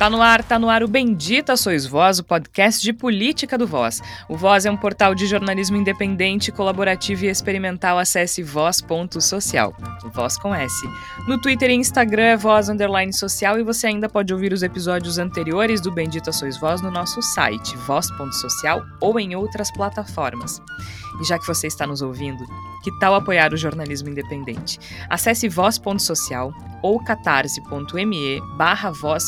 Tá no ar, tá no ar o Bendita Sois Voz, o podcast de política do Voz. O Voz é um portal de jornalismo independente, colaborativo e experimental. Acesse voz.social. Voz com S. No Twitter e Instagram é voz underline social e você ainda pode ouvir os episódios anteriores do Bendita Sois Voz no nosso site, voz.social ou em outras plataformas. E já que você está nos ouvindo, que tal apoiar o jornalismo independente? Acesse voz.social ou catarse.me barra voz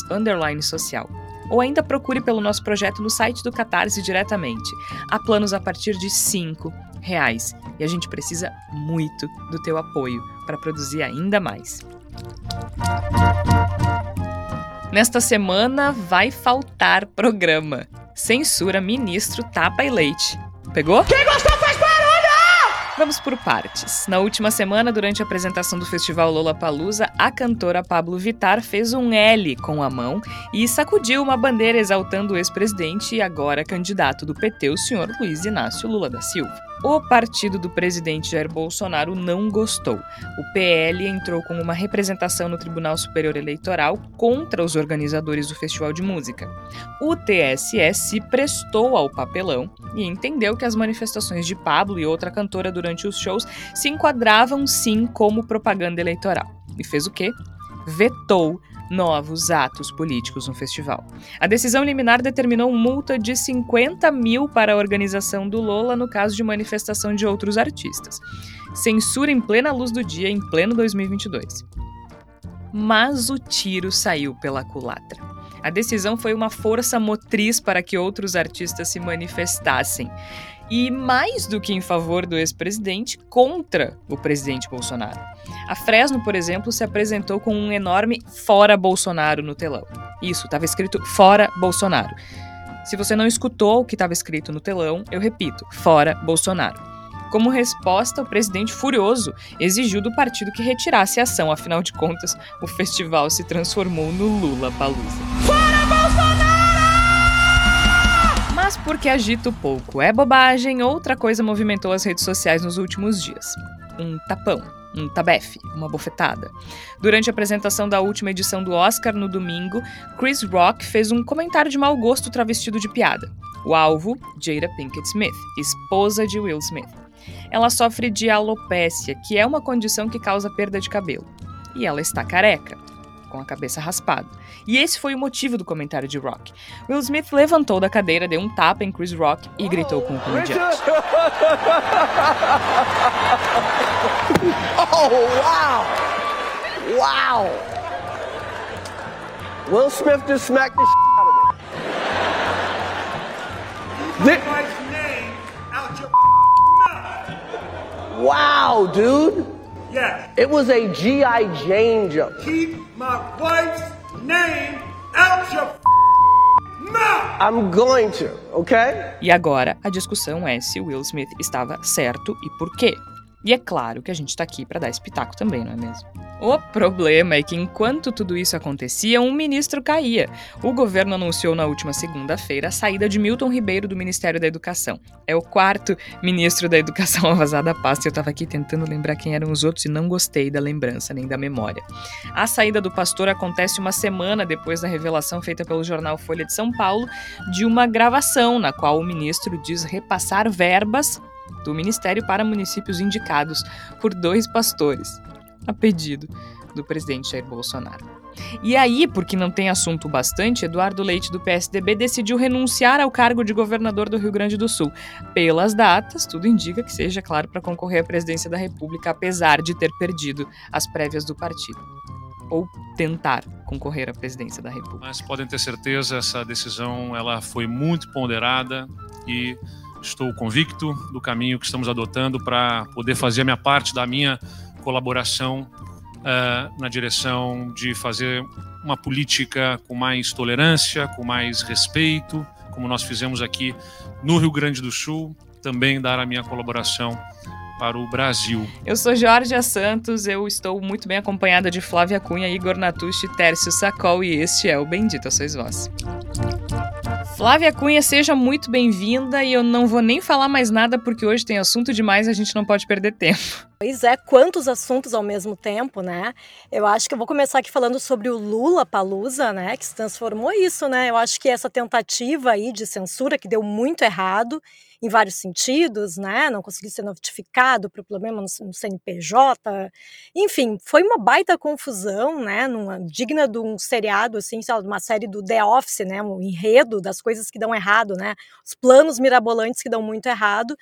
social. Ou ainda procure pelo nosso projeto no site do Catarse diretamente. Há planos a partir de R$ reais e a gente precisa muito do teu apoio para produzir ainda mais. Nesta semana vai faltar programa. Censura ministro tapa e leite. Pegou? Quem gostou faz Vamos por partes. Na última semana, durante a apresentação do festival Lollapalooza, a cantora Pablo Vittar fez um L com a mão e sacudiu uma bandeira exaltando o ex-presidente e agora candidato do PT, o senhor Luiz Inácio Lula da Silva. O partido do presidente Jair Bolsonaro não gostou. O PL entrou com uma representação no Tribunal Superior Eleitoral contra os organizadores do Festival de Música. O TSE se prestou ao papelão e entendeu que as manifestações de Pablo e outra cantora durante os shows se enquadravam sim como propaganda eleitoral. E fez o quê? Vetou novos atos políticos no festival. A decisão liminar determinou multa de 50 mil para a organização do Lola no caso de manifestação de outros artistas. Censura em plena luz do dia, em pleno 2022. Mas o tiro saiu pela culatra. A decisão foi uma força motriz para que outros artistas se manifestassem e mais do que em favor do ex-presidente, contra o presidente Bolsonaro. A Fresno, por exemplo, se apresentou com um enorme Fora Bolsonaro no telão. Isso, estava escrito Fora Bolsonaro. Se você não escutou o que estava escrito no telão, eu repito: Fora Bolsonaro. Como resposta, o presidente, furioso, exigiu do partido que retirasse a ação, afinal de contas, o festival se transformou no Lula Palusa. Fora Bolsonaro! Mas porque agito pouco é bobagem, outra coisa movimentou as redes sociais nos últimos dias. Um tapão, um tabefe, uma bofetada. Durante a apresentação da última edição do Oscar no domingo, Chris Rock fez um comentário de mau gosto travestido de piada. O alvo, Jada Pinkett Smith, esposa de Will Smith. Ela sofre de alopécia, que é uma condição que causa perda de cabelo. E ela está careca com a cabeça raspada. E esse foi o motivo do comentário de Rock. Will Smith levantou da cadeira, deu um tapa em Chris Rock e gritou com o comediante. Oh, wow! Wow! Will Smith just smacked the shit out of me. Mouth. Wow, dude! Yes. It was a G.I. Jane joke. Keep my wife's name out your. I'm going to, okay? E agora a discussão é se Will Smith estava certo e por quê. E é claro que a gente tá aqui para dar espetáculo também, não é mesmo? O problema é que enquanto tudo isso acontecia, um ministro caía. O governo anunciou na última segunda-feira a saída de Milton Ribeiro do Ministério da Educação. É o quarto ministro da Educação a vazar da pasta. Eu estava aqui tentando lembrar quem eram os outros e não gostei da lembrança nem da memória. A saída do pastor acontece uma semana depois da revelação feita pelo jornal Folha de São Paulo de uma gravação na qual o ministro diz repassar verbas do ministério para municípios indicados por dois pastores a pedido do presidente Jair Bolsonaro. E aí, porque não tem assunto bastante, Eduardo Leite, do PSDB, decidiu renunciar ao cargo de governador do Rio Grande do Sul. Pelas datas, tudo indica que seja, claro, para concorrer à presidência da República, apesar de ter perdido as prévias do partido. Ou tentar concorrer à presidência da República. Mas podem ter certeza, essa decisão ela foi muito ponderada e estou convicto do caminho que estamos adotando para poder fazer a minha parte da minha colaboração uh, na direção de fazer uma política com mais tolerância, com mais respeito, como nós fizemos aqui no Rio Grande do Sul, também dar a minha colaboração para o Brasil. Eu sou Jorge Santos, eu estou muito bem acompanhada de Flávia Cunha, Igor Natucci, Tércio Sacol e este é o Bendito Sois Vós. Flávia Cunha, seja muito bem-vinda e eu não vou nem falar mais nada porque hoje tem assunto demais e a gente não pode perder tempo. Pois é, quantos assuntos ao mesmo tempo, né? Eu acho que eu vou começar aqui falando sobre o Lula Palusa, né? Que se transformou isso, né? Eu acho que essa tentativa aí de censura que deu muito errado em vários sentidos, né? Não conseguiu ser notificado para o problema no, CNPJ, enfim, foi uma baita confusão, né? Numa, digna de um seriado, assim, lá, de uma série do The Office, né? Um enredo das coisas que dão errado, né? Os planos mirabolantes que dão muito errado.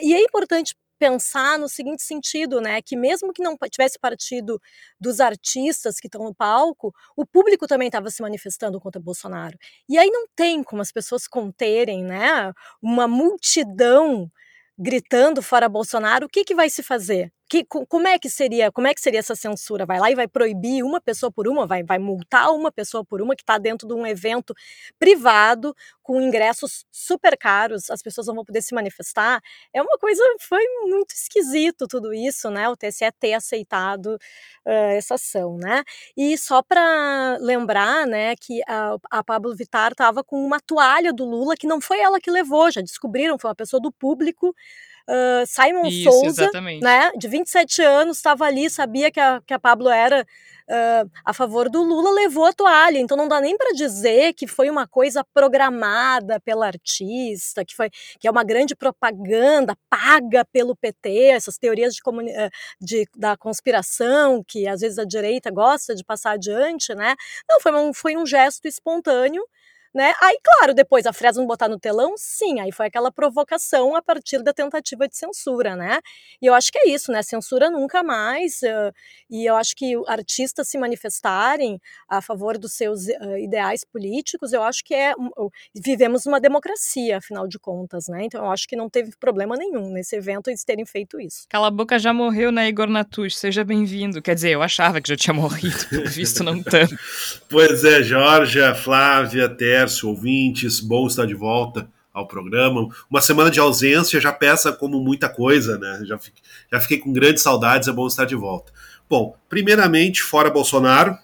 E é importante pensar no seguinte sentido, né, que mesmo que não tivesse partido dos artistas que estão no palco, o público também estava se manifestando contra Bolsonaro. E aí não tem como as pessoas conterem, né, uma multidão gritando fora Bolsonaro, o que, que vai se fazer? Que, como é que seria como é que seria essa censura? Vai lá e vai proibir uma pessoa por uma, vai, vai multar uma pessoa por uma que está dentro de um evento privado com ingressos super caros, as pessoas não vão poder se manifestar. É uma coisa, foi muito esquisito tudo isso, né? O TSE ter aceitado uh, essa ação, né? E só para lembrar, né, que a, a Pablo Vittar estava com uma toalha do Lula que não foi ela que levou, já descobriram, foi uma pessoa do público Uh, Simon Isso, Souza, exatamente. né, de 27 anos, estava ali, sabia que a, que a Pablo era uh, a favor do Lula, levou a toalha. Então não dá nem para dizer que foi uma coisa programada pela artista, que foi que é uma grande propaganda paga pelo PT, essas teorias de, de da conspiração que às vezes a direita gosta de passar adiante, né? Não, foi um, foi um gesto espontâneo né? Aí, claro, depois a Fresno botar no telão, sim, aí foi aquela provocação a partir da tentativa de censura, né? E eu acho que é isso, né? Censura nunca mais. Uh, e eu acho que artistas se manifestarem a favor dos seus uh, ideais políticos, eu acho que é. Uh, vivemos uma democracia, afinal de contas, né? Então eu acho que não teve problema nenhum nesse evento eles terem feito isso. Cala a boca já morreu, né, Igor Natush? Seja bem-vindo. Quer dizer, eu achava que já tinha morrido, pelo visto não tanto. pois é, Jorge, Flávia, até Tércio, ouvintes, bom estar de volta ao programa. Uma semana de ausência já peça como muita coisa, né? Já fiquei, já fiquei com grandes saudades, é bom estar de volta. Bom, primeiramente, fora Bolsonaro.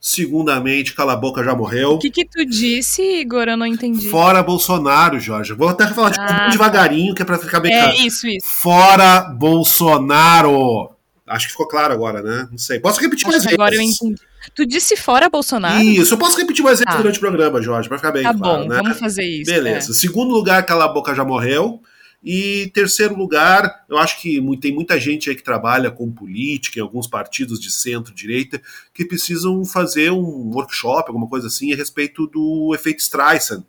Segundamente, Cala a Boca já morreu. O que, que tu disse, Igor? Eu não entendi. Fora Bolsonaro, Jorge. Vou até falar tipo, ah, devagarinho, que é pra ficar bem é, claro. É isso, isso. Fora Bolsonaro. Acho que ficou claro agora, né? Não sei. Posso repetir Acho mais vezes? Agora eu entendi. Tu disse fora Bolsonaro? Isso, eu posso repetir mais vezes tá. durante o programa, Jorge, pra ficar bem tá claro. Tá bom, né? vamos fazer isso. Beleza. É. Segundo lugar, Cala a Boca já morreu. E terceiro lugar, eu acho que tem muita gente aí que trabalha com política em alguns partidos de centro-direita que precisam fazer um workshop, alguma coisa assim, a respeito do efeito Streisand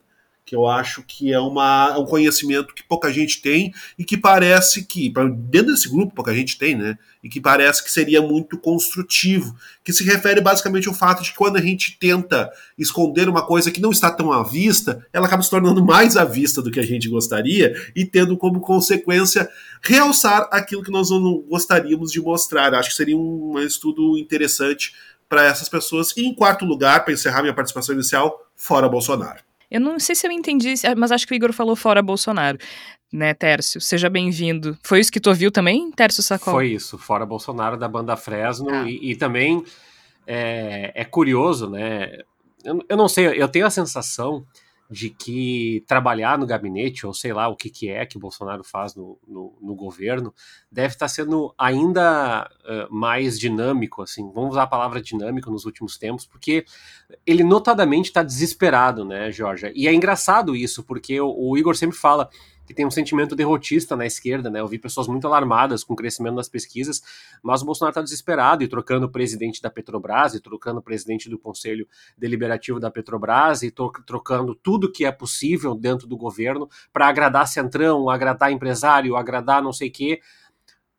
que eu acho que é uma, um conhecimento que pouca gente tem e que parece que, dentro desse grupo, pouca gente tem, né? E que parece que seria muito construtivo, que se refere basicamente ao fato de que quando a gente tenta esconder uma coisa que não está tão à vista, ela acaba se tornando mais à vista do que a gente gostaria e tendo como consequência realçar aquilo que nós não gostaríamos de mostrar. Acho que seria um estudo interessante para essas pessoas. E em quarto lugar, para encerrar minha participação inicial, fora Bolsonaro. Eu não sei se eu entendi, mas acho que o Igor falou fora Bolsonaro, né, Tércio? Seja bem-vindo. Foi isso que tu ouviu também, Tércio Sacol? Foi isso, fora Bolsonaro da banda Fresno. Ah. E, e, também é, é curioso, né? Eu, eu, não sei, eu tenho a sensação de que trabalhar no gabinete, ou sei lá o que, que é que Bolsonaro faz no, no, no governo, deve estar sendo ainda uh, mais dinâmico, assim, vamos usar a palavra dinâmico nos últimos tempos, porque ele notadamente está desesperado, né, Jorge? E é engraçado isso, porque o, o Igor sempre fala, que tem um sentimento derrotista na esquerda, né? Eu vi pessoas muito alarmadas com o crescimento das pesquisas, mas o Bolsonaro está desesperado e trocando o presidente da Petrobras, e trocando o presidente do Conselho Deliberativo da Petrobras, e trocando tudo que é possível dentro do governo para agradar centrão, agradar empresário, agradar não sei o quê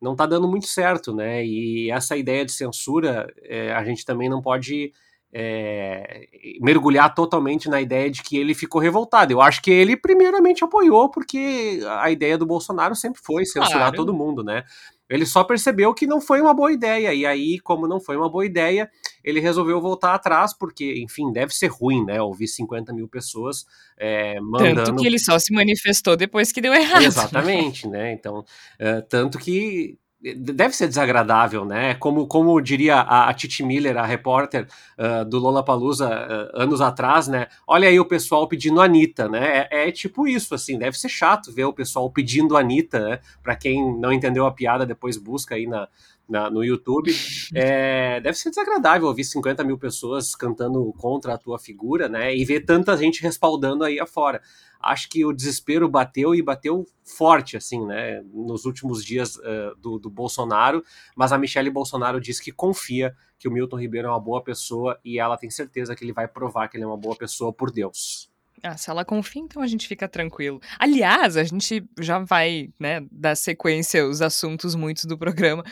não está dando muito certo, né? E essa ideia de censura, é, a gente também não pode é, mergulhar totalmente na ideia de que ele ficou revoltado. Eu acho que ele primeiramente apoiou porque a ideia do Bolsonaro sempre foi censurar claro. todo mundo, né? Ele só percebeu que não foi uma boa ideia, e aí, como não foi uma boa ideia, ele resolveu voltar atrás, porque, enfim, deve ser ruim, né? Ouvir 50 mil pessoas é, mandando. Tanto que ele só se manifestou depois que deu errado. Exatamente, né? Então, uh, tanto que deve ser desagradável, né? Como, como diria a, a Titi Miller, a repórter uh, do Lola uh, anos atrás, né? Olha aí o pessoal pedindo Anitta, né? É, é, tipo isso, assim, deve ser chato ver o pessoal pedindo Anitta, né? Para quem não entendeu a piada, depois busca aí na, na, no YouTube. É, deve ser desagradável ouvir 50 mil pessoas cantando contra a tua figura, né? E ver tanta gente respaldando aí afora. Acho que o desespero bateu e bateu forte, assim, né? Nos últimos dias uh, do, do Bolsonaro. Mas a Michelle Bolsonaro diz que confia que o Milton Ribeiro é uma boa pessoa e ela tem certeza que ele vai provar que ele é uma boa pessoa por Deus. Ah, se ela confia, então a gente fica tranquilo. Aliás, a gente já vai, né, dar sequência aos assuntos muitos do programa.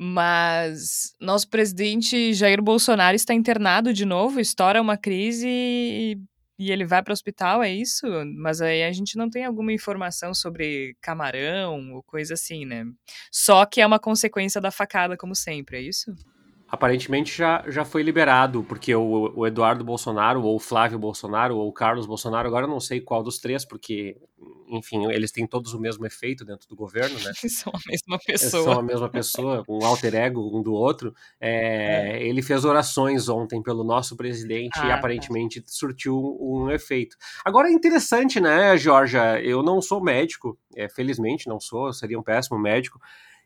Mas nosso presidente Jair Bolsonaro está internado de novo, estoura uma crise e, e ele vai para o hospital, é isso? Mas aí a gente não tem alguma informação sobre camarão ou coisa assim, né? Só que é uma consequência da facada, como sempre, é isso? Aparentemente já, já foi liberado, porque o, o, Eduardo Bolsonaro, ou o Flávio Bolsonaro, ou o Carlos Bolsonaro, agora eu não sei qual dos três, porque, enfim, eles têm todos o mesmo efeito dentro do governo, né? São a mesma pessoa. São a mesma pessoa, um alter ego um do outro. É, é. Ele fez orações ontem pelo nosso presidente ah, e tá. aparentemente tá. surtiu um, um efeito. Agora é interessante, né, Georgia? Eu não sou médico, é, felizmente não sou, seria um péssimo médico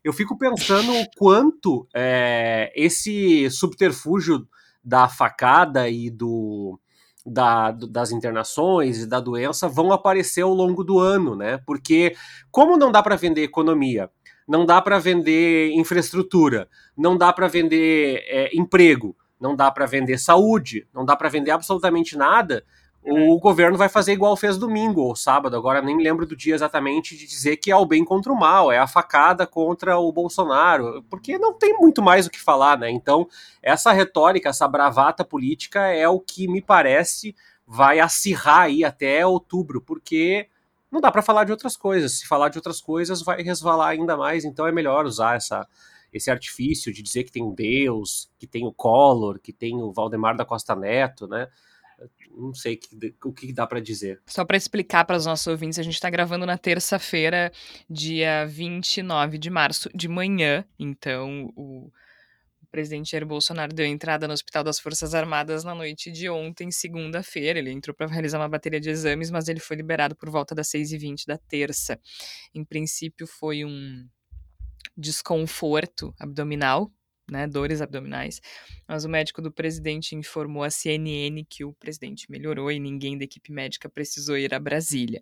eu fico pensando o quanto é, esse subterfúgio da facada e do, da, das internações e da doença vão aparecer ao longo do ano, né? Porque como não dá para vender economia, não dá para vender infraestrutura, não dá para vender é, emprego, não dá para vender saúde, não dá para vender absolutamente nada o governo vai fazer igual fez domingo ou sábado, agora nem lembro do dia exatamente, de dizer que é o bem contra o mal, é a facada contra o Bolsonaro, porque não tem muito mais o que falar, né? Então, essa retórica, essa bravata política é o que me parece vai acirrar aí até outubro, porque não dá para falar de outras coisas. Se falar de outras coisas, vai resvalar ainda mais, então é melhor usar essa esse artifício de dizer que tem Deus, que tem o Collor, que tem o Valdemar da Costa Neto, né? Não sei o que dá para dizer. Só para explicar para os nossos ouvintes, a gente está gravando na terça-feira, dia 29 de março, de manhã. Então, o presidente Jair Bolsonaro deu entrada no Hospital das Forças Armadas na noite de ontem, segunda-feira. Ele entrou para realizar uma bateria de exames, mas ele foi liberado por volta das 6h20 da terça. Em princípio, foi um desconforto abdominal né, dores abdominais. Mas o médico do presidente informou à CNN que o presidente melhorou e ninguém da equipe médica precisou ir a Brasília.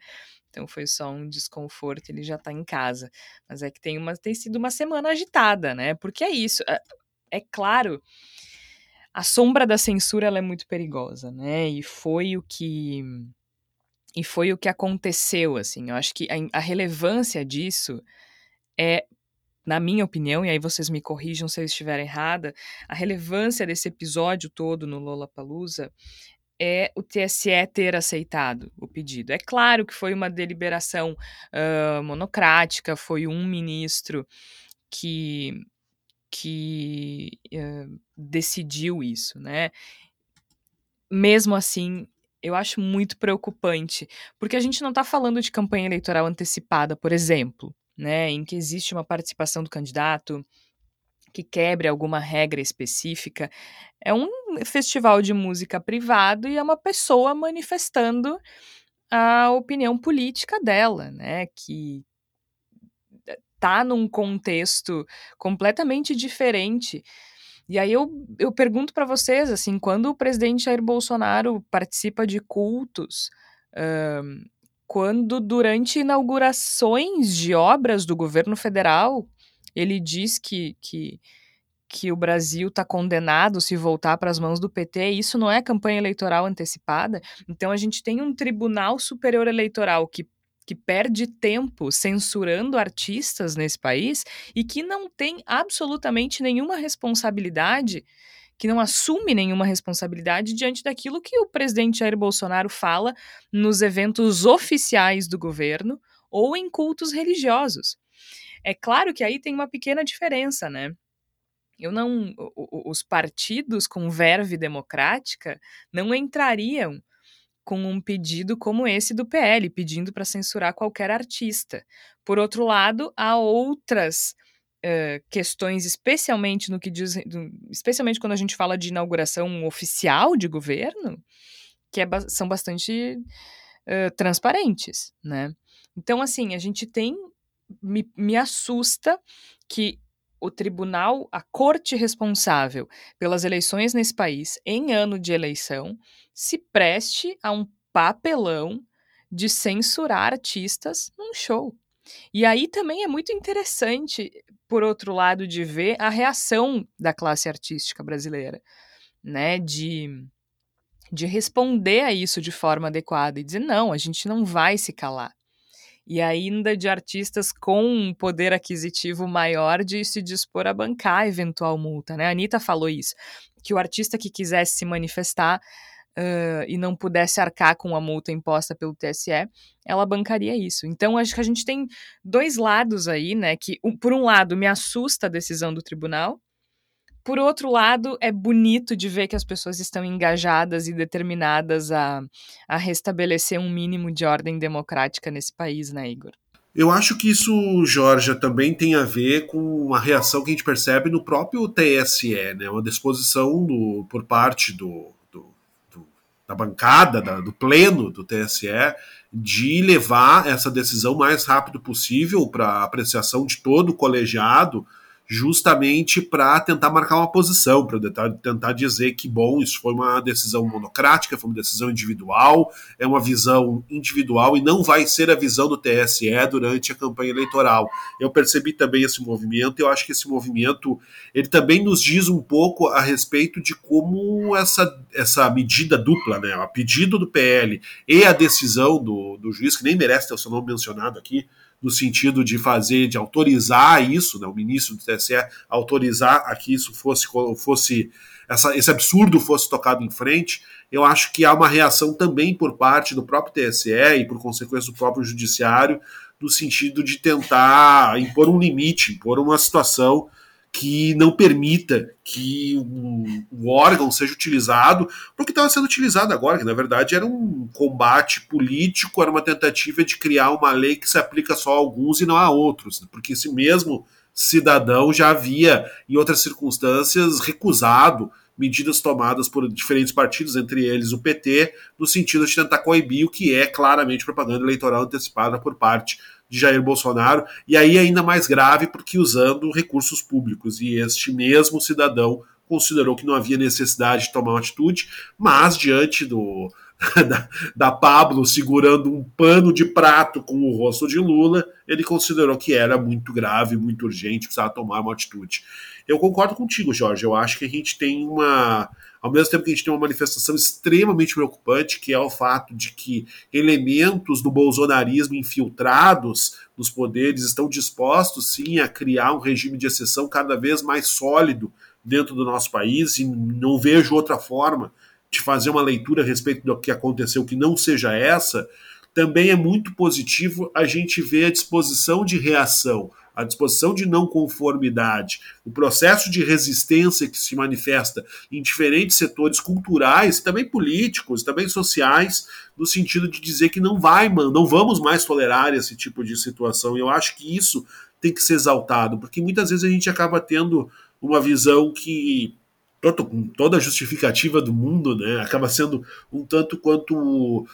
Então foi só um desconforto, ele já está em casa. Mas é que tem, uma, tem sido uma semana agitada, né? Porque é isso. É, é claro, a sombra da censura é muito perigosa, né? E foi o que e foi o que aconteceu, assim. Eu acho que a, a relevância disso é na minha opinião, e aí vocês me corrijam se eu estiver errada, a relevância desse episódio todo no Lollapalooza é o TSE ter aceitado o pedido. É claro que foi uma deliberação uh, monocrática, foi um ministro que, que uh, decidiu isso, né? Mesmo assim, eu acho muito preocupante, porque a gente não está falando de campanha eleitoral antecipada, por exemplo né, em que existe uma participação do candidato que quebre alguma regra específica. É um festival de música privado e é uma pessoa manifestando a opinião política dela, né, que tá num contexto completamente diferente. E aí eu, eu pergunto para vocês, assim, quando o presidente Jair Bolsonaro participa de cultos, um, quando, durante inaugurações de obras do governo federal, ele diz que, que, que o Brasil está condenado se voltar para as mãos do PT, isso não é campanha eleitoral antecipada. Então, a gente tem um Tribunal Superior Eleitoral que que perde tempo censurando artistas nesse país e que não tem absolutamente nenhuma responsabilidade que não assume nenhuma responsabilidade diante daquilo que o presidente Jair Bolsonaro fala nos eventos oficiais do governo ou em cultos religiosos. É claro que aí tem uma pequena diferença, né? Eu não, os partidos com verve democrática não entrariam com um pedido como esse do PL, pedindo para censurar qualquer artista. Por outro lado, há outras uh, questões, especialmente no que diz, especialmente quando a gente fala de inauguração oficial de governo, que é, são bastante uh, transparentes, né? Então, assim, a gente tem. Me, me assusta que o tribunal, a corte responsável pelas eleições nesse país, em ano de eleição, se preste a um papelão de censurar artistas num show. E aí também é muito interessante, por outro lado, de ver a reação da classe artística brasileira, né? De, de responder a isso de forma adequada e dizer: não, a gente não vai se calar e ainda de artistas com um poder aquisitivo maior de se dispor a bancar eventual multa, né? A Anitta falou isso, que o artista que quisesse se manifestar uh, e não pudesse arcar com a multa imposta pelo TSE, ela bancaria isso. Então, acho que a gente tem dois lados aí, né? Que, um, por um lado, me assusta a decisão do tribunal, por outro lado, é bonito de ver que as pessoas estão engajadas e determinadas a, a restabelecer um mínimo de ordem democrática nesse país, né, Igor? Eu acho que isso, Georgia, também tem a ver com uma reação que a gente percebe no próprio TSE, né? Uma disposição do, por parte do da bancada, da, do pleno do TSE, de levar essa decisão mais rápido possível para apreciação de todo o colegiado justamente para tentar marcar uma posição, para tentar dizer que, bom, isso foi uma decisão monocrática, foi uma decisão individual, é uma visão individual e não vai ser a visão do TSE durante a campanha eleitoral. Eu percebi também esse movimento eu acho que esse movimento ele também nos diz um pouco a respeito de como essa, essa medida dupla, né, a pedido do PL e a decisão do, do juiz, que nem merece ter o seu nome mencionado aqui, no sentido de fazer, de autorizar isso, né, o ministro do TSE autorizar a que isso fosse, fosse essa, esse absurdo fosse tocado em frente, eu acho que há uma reação também por parte do próprio TSE e por consequência do próprio judiciário, no sentido de tentar impor um limite, impor uma situação que não permita que o, o órgão seja utilizado porque estava sendo utilizado agora, que na verdade era um combate político, era uma tentativa de criar uma lei que se aplica só a alguns e não a outros, porque esse mesmo cidadão já havia, em outras circunstâncias, recusado medidas tomadas por diferentes partidos, entre eles o PT, no sentido de tentar coibir o que é claramente propaganda eleitoral antecipada por parte de Jair Bolsonaro, e aí ainda mais grave porque usando recursos públicos, e este mesmo cidadão considerou que não havia necessidade de tomar uma atitude, mas diante do, da, da, Pablo segurando um pano de prato com o rosto de Lula, ele considerou que era muito grave, muito urgente, precisava tomar uma atitude. Eu concordo contigo, Jorge. Eu acho que a gente tem uma. Ao mesmo tempo que a gente tem uma manifestação extremamente preocupante, que é o fato de que elementos do bolsonarismo infiltrados nos poderes estão dispostos, sim, a criar um regime de exceção cada vez mais sólido dentro do nosso país, e não vejo outra forma de fazer uma leitura a respeito do que aconteceu que não seja essa. Também é muito positivo a gente ver a disposição de reação a disposição de não conformidade, o processo de resistência que se manifesta em diferentes setores culturais, também políticos, também sociais, no sentido de dizer que não vai, não vamos mais tolerar esse tipo de situação. E eu acho que isso tem que ser exaltado, porque muitas vezes a gente acaba tendo uma visão que com toda a justificativa do mundo, né, acaba sendo um tanto quanto uh,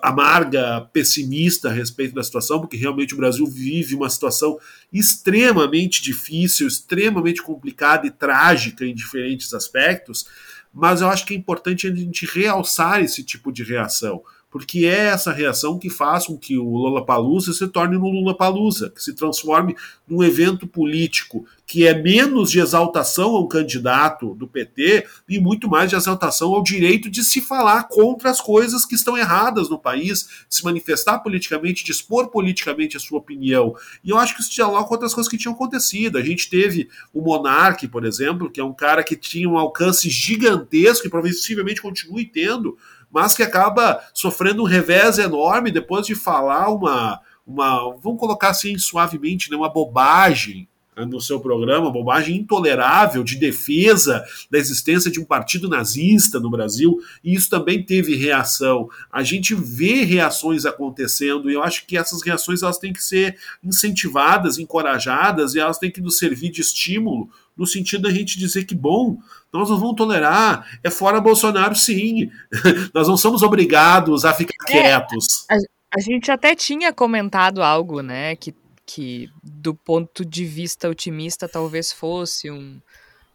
amarga, pessimista a respeito da situação, porque realmente o Brasil vive uma situação extremamente difícil, extremamente complicada e trágica em diferentes aspectos, mas eu acho que é importante a gente realçar esse tipo de reação porque é essa reação que faz com que o Lollapalooza se torne no Lula-Palusa, que se transforme num evento político que é menos de exaltação ao candidato do PT e muito mais de exaltação ao direito de se falar contra as coisas que estão erradas no país, se manifestar politicamente, de expor politicamente a sua opinião. E eu acho que isso dialoga com outras coisas que tinham acontecido. A gente teve o Monarque, por exemplo, que é um cara que tinha um alcance gigantesco e possivelmente continue tendo, mas que acaba sofrendo um revés enorme depois de falar uma, uma vamos colocar assim suavemente, né, uma bobagem no seu programa, bobagem intolerável de defesa da existência de um partido nazista no Brasil, e isso também teve reação. A gente vê reações acontecendo e eu acho que essas reações elas têm que ser incentivadas, encorajadas e elas têm que nos servir de estímulo no sentido da gente dizer que bom, nós não vamos tolerar, é fora Bolsonaro sim, nós não somos obrigados a ficar é, quietos. A, a gente até tinha comentado algo, né, que que, do ponto de vista otimista, talvez fosse um,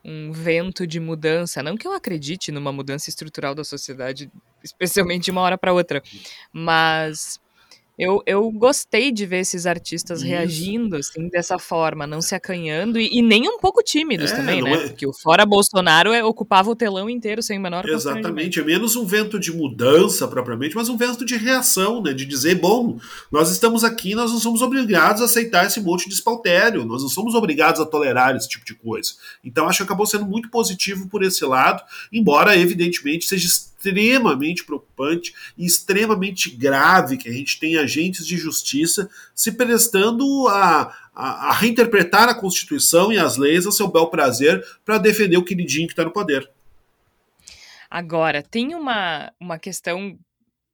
um vento de mudança. Não que eu acredite numa mudança estrutural da sociedade, especialmente de uma hora para outra, mas eu, eu gostei de ver esses artistas Isso. reagindo assim dessa forma, não se acanhando e, e nem um pouco tímidos é, também, né? É... Porque o fora Bolsonaro é, ocupava o telão inteiro sem menor Exatamente, é menos um vento de mudança propriamente, mas um vento de reação, né? De dizer, bom, nós estamos aqui, nós não somos obrigados a aceitar esse monte de espaltério, nós não somos obrigados a tolerar esse tipo de coisa. Então acho que acabou sendo muito positivo por esse lado, embora evidentemente seja extremamente preocupante e extremamente grave que a gente tem agentes de justiça se prestando a, a, a reinterpretar a Constituição e as leis a seu bel prazer para defender o queridinho que está no poder. Agora, tem uma, uma questão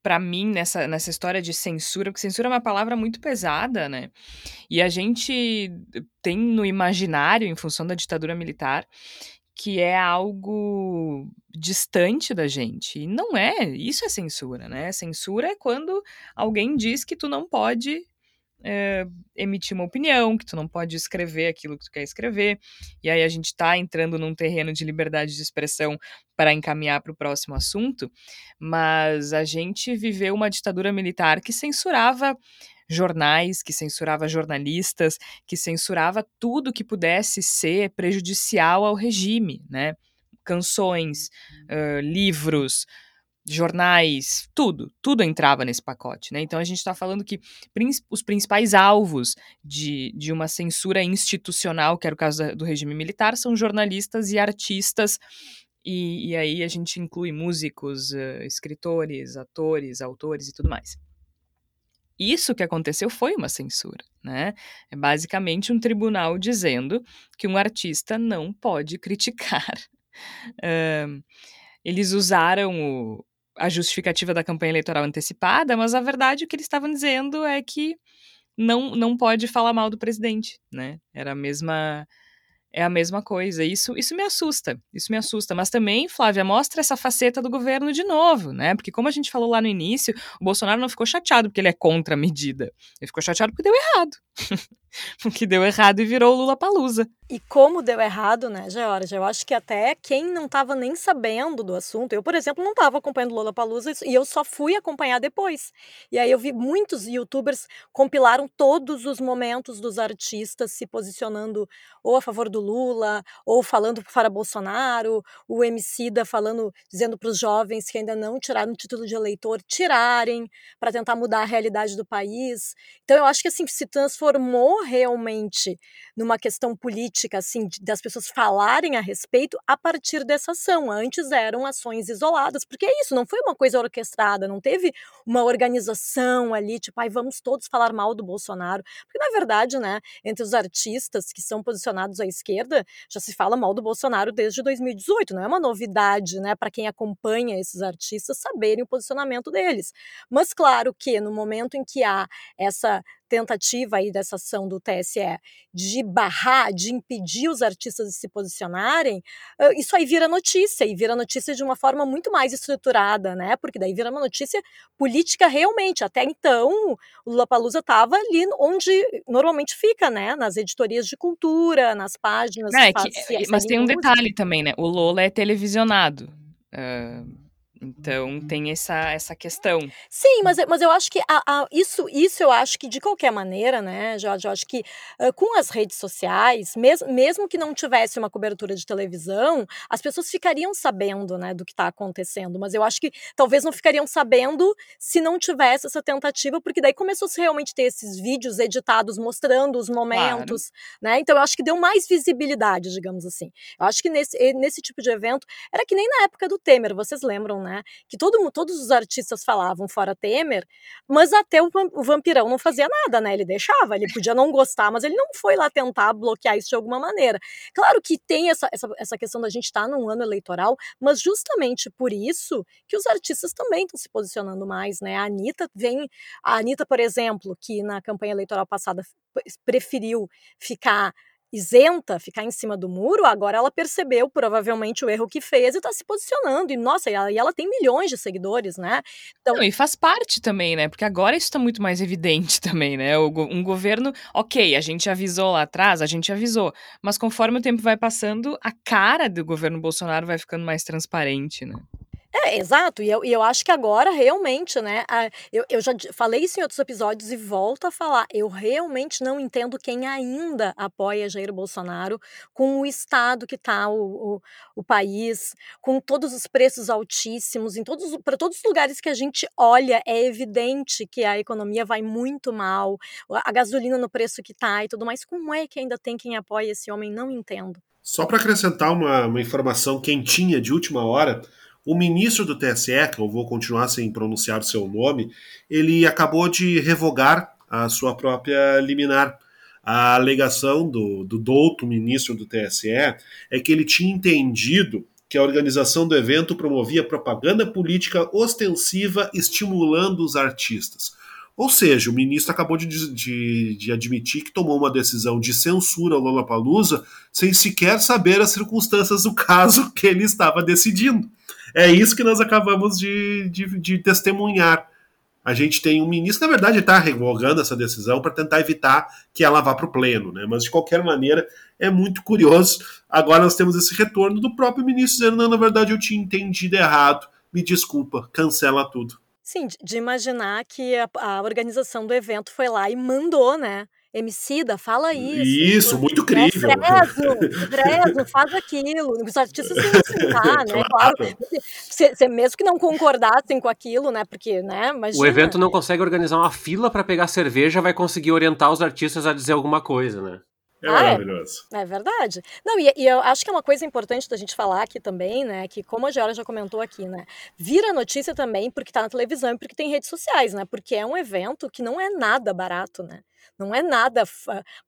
para mim nessa, nessa história de censura, porque censura é uma palavra muito pesada, né? E a gente tem no imaginário, em função da ditadura militar, que é algo distante da gente. E não é, isso é censura, né? Censura é quando alguém diz que tu não pode é, emitir uma opinião, que tu não pode escrever aquilo que tu quer escrever. E aí a gente está entrando num terreno de liberdade de expressão para encaminhar para o próximo assunto, mas a gente viveu uma ditadura militar que censurava jornais, que censurava jornalistas, que censurava tudo que pudesse ser prejudicial ao regime, né? Canções, uh, livros, jornais, tudo, tudo entrava nesse pacote, né? Então a gente está falando que os principais alvos de, de uma censura institucional, que era o caso do regime militar, são jornalistas e artistas. E, e aí a gente inclui músicos, escritores, atores, autores e tudo mais. Isso que aconteceu foi uma censura, né? É basicamente um tribunal dizendo que um artista não pode criticar. Uh, eles usaram o, a justificativa da campanha eleitoral antecipada, mas a verdade o que eles estavam dizendo é que não, não pode falar mal do presidente, né? Era a mesma é a mesma coisa. Isso, isso me assusta, isso me assusta. Mas também, Flávia, mostra essa faceta do governo de novo, né? Porque como a gente falou lá no início, o Bolsonaro não ficou chateado porque ele é contra a medida. Ele ficou chateado porque deu errado. porque deu errado e virou Lula palusa. E como deu errado, né, Georgia? Eu acho que até quem não estava nem sabendo do assunto, eu, por exemplo, não estava acompanhando Lula Palusa e eu só fui acompanhar depois. E aí eu vi muitos youtubers compilaram todos os momentos dos artistas se posicionando ou a favor do Lula, ou falando para Bolsonaro, o da falando, dizendo para os jovens que ainda não tiraram o título de eleitor, tirarem, para tentar mudar a realidade do país. Então eu acho que assim se transformou realmente numa questão política, assim, das pessoas falarem a respeito a partir dessa ação. Antes eram ações isoladas, porque é isso, não foi uma coisa orquestrada, não teve uma organização ali, tipo, ai, vamos todos falar mal do Bolsonaro. Porque, na verdade, né, entre os artistas que são posicionados à esquerda, já se fala mal do Bolsonaro desde 2018, não é uma novidade, né, para quem acompanha esses artistas saberem o posicionamento deles. Mas, claro que no momento em que há essa tentativa aí dessa ação do TSE de barrar, de impedir os artistas de se posicionarem, isso aí vira notícia, e vira notícia de uma forma muito mais estruturada, né? Porque daí vira uma notícia política realmente. Até então, o Lula Palusa estava ali onde normalmente fica, né? Nas editorias de cultura, nas páginas. É, que, mas tem um detalhe também, né? O Lula é televisionado. Uh então tem essa, essa questão. Sim, mas, mas eu acho que a, a, isso, isso eu acho que de qualquer maneira, né, Jorge, eu acho que uh, com as redes sociais, mes, mesmo que não tivesse uma cobertura de televisão, as pessoas ficariam sabendo né, do que está acontecendo. Mas eu acho que talvez não ficariam sabendo se não tivesse essa tentativa, porque daí começou a realmente ter esses vídeos editados mostrando os momentos, claro. né? Então eu acho que deu mais visibilidade, digamos assim. Eu acho que nesse, nesse tipo de evento era que nem na época do Temer, vocês lembram, né? Né? Que todo, todos os artistas falavam fora Temer, mas até o, o vampirão não fazia nada, né? Ele deixava, ele podia não gostar, mas ele não foi lá tentar bloquear isso de alguma maneira. Claro que tem essa, essa, essa questão da gente estar tá num ano eleitoral, mas justamente por isso que os artistas também estão se posicionando mais, né? A Anitta vem. A Anitta, por exemplo, que na campanha eleitoral passada preferiu ficar isenta, ficar em cima do muro, agora ela percebeu provavelmente o erro que fez e está se posicionando. E nossa, e ela, e ela, tem milhões de seguidores, né? Então... Não, e faz parte também, né? Porque agora isso está muito mais evidente também, né? Um governo, ok, a gente avisou lá atrás, a gente avisou, mas conforme o tempo vai passando, a cara do governo Bolsonaro vai ficando mais transparente, né? É, exato, e eu, e eu acho que agora realmente, né, a, eu, eu já falei isso em outros episódios e volto a falar, eu realmente não entendo quem ainda apoia Jair Bolsonaro com o estado que está o, o, o, país, com todos os preços altíssimos, em todos, para todos os lugares que a gente olha, é evidente que a economia vai muito mal, a gasolina no preço que está e tudo mais, como é que ainda tem quem apoia esse homem? Não entendo. Só para acrescentar uma, uma informação quentinha de última hora, o ministro do TSE, que eu vou continuar sem pronunciar o seu nome, ele acabou de revogar a sua própria liminar. A alegação do, do douto ministro do TSE é que ele tinha entendido que a organização do evento promovia propaganda política ostensiva estimulando os artistas. Ou seja, o ministro acabou de, de, de, admitir que tomou uma decisão de censura ao Lollapalooza sem sequer saber as circunstâncias do caso que ele estava decidindo. É isso que nós acabamos de, de, de testemunhar. A gente tem um ministro, na verdade, está revogando essa decisão para tentar evitar que ela vá para o pleno, né? Mas de qualquer maneira é muito curioso. Agora nós temos esse retorno do próprio ministro dizendo: não, na verdade eu tinha entendido errado, me desculpa, cancela tudo. Sim, de imaginar que a, a organização do evento foi lá e mandou, né? Emicida, fala isso. Isso, muito né, crível. Fresno, Fresno, faz aquilo. Os artistas se respeitar, né? Claro. Se, se, mesmo que não concordassem com aquilo, né? Porque, né? Imagina. O evento não consegue organizar uma fila para pegar cerveja, vai conseguir orientar os artistas a dizer alguma coisa, né? É ah, maravilhoso. É, é, verdade. Não, e, e, eu acho que é uma coisa importante da gente falar aqui também, né? Que como a Geora já comentou aqui, né? Vira notícia também porque tá na televisão e porque tem redes sociais, né? Porque é um evento que não é nada barato, né? Não é nada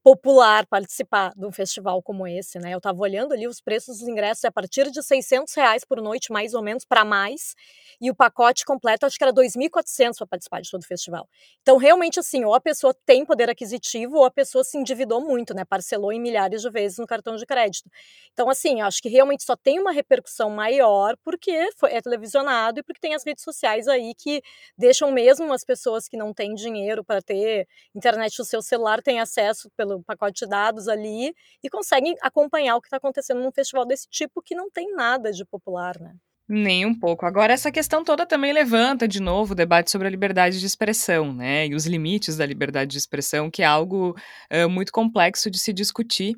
popular participar de um festival como esse, né? Eu estava olhando ali os preços dos ingressos é a partir de 600 reais por noite, mais ou menos, para mais. E o pacote completo, acho que era 2.400 para participar de todo o festival. Então, realmente, assim, ou a pessoa tem poder aquisitivo ou a pessoa se endividou muito, né? Parcelou em milhares de vezes no cartão de crédito. Então, assim, acho que realmente só tem uma repercussão maior porque é televisionado e porque tem as redes sociais aí que deixam mesmo as pessoas que não têm dinheiro para ter internet no seu celular tem acesso pelo pacote de dados ali e conseguem acompanhar o que está acontecendo num festival desse tipo que não tem nada de popular, né? Nem um pouco. Agora, essa questão toda também levanta de novo o debate sobre a liberdade de expressão, né? E os limites da liberdade de expressão, que é algo muito complexo de se discutir.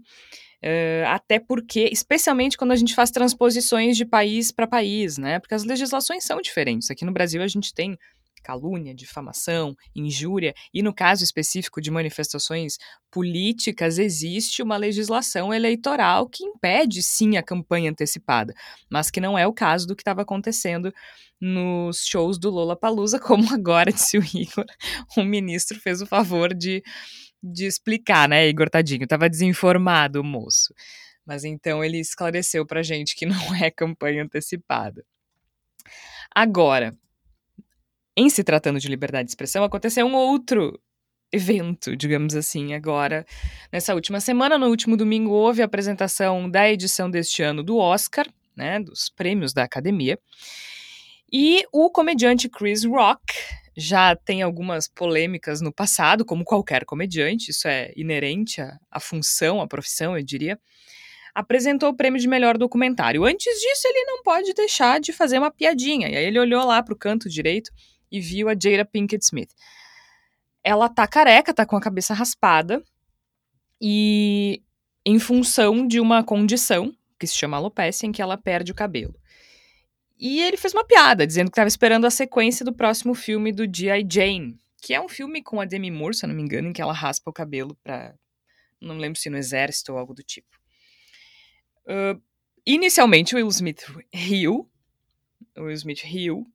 Uh, até porque, especialmente quando a gente faz transposições de país para país, né? Porque as legislações são diferentes. Aqui no Brasil a gente tem calúnia, difamação, injúria, e no caso específico de manifestações políticas, existe uma legislação eleitoral que impede sim a campanha antecipada, mas que não é o caso do que estava acontecendo nos shows do Lola Palusa, como agora disse o Igor, o ministro fez o favor de, de explicar, né, Igor Tadinho, estava desinformado o moço. Mas então ele esclareceu pra gente que não é campanha antecipada. Agora, em se tratando de liberdade de expressão, aconteceu um outro evento, digamos assim, agora. Nessa última semana, no último domingo, houve a apresentação da edição deste ano do Oscar, né, dos prêmios da academia. E o comediante Chris Rock já tem algumas polêmicas no passado, como qualquer comediante, isso é inerente à, à função, à profissão, eu diria. Apresentou o prêmio de melhor documentário. Antes disso, ele não pode deixar de fazer uma piadinha. E aí ele olhou lá para o canto direito e viu a Jada Pinkett Smith. Ela tá careca, tá com a cabeça raspada e em função de uma condição que se chama alopecia, em que ela perde o cabelo. E ele fez uma piada, dizendo que estava esperando a sequência do próximo filme do G.I. Jane, que é um filme com a Demi Moore, se eu não me engano, em que ela raspa o cabelo para não lembro se no exército ou algo do tipo. Uh, inicialmente, Will Smith riu, o Will Smith riu,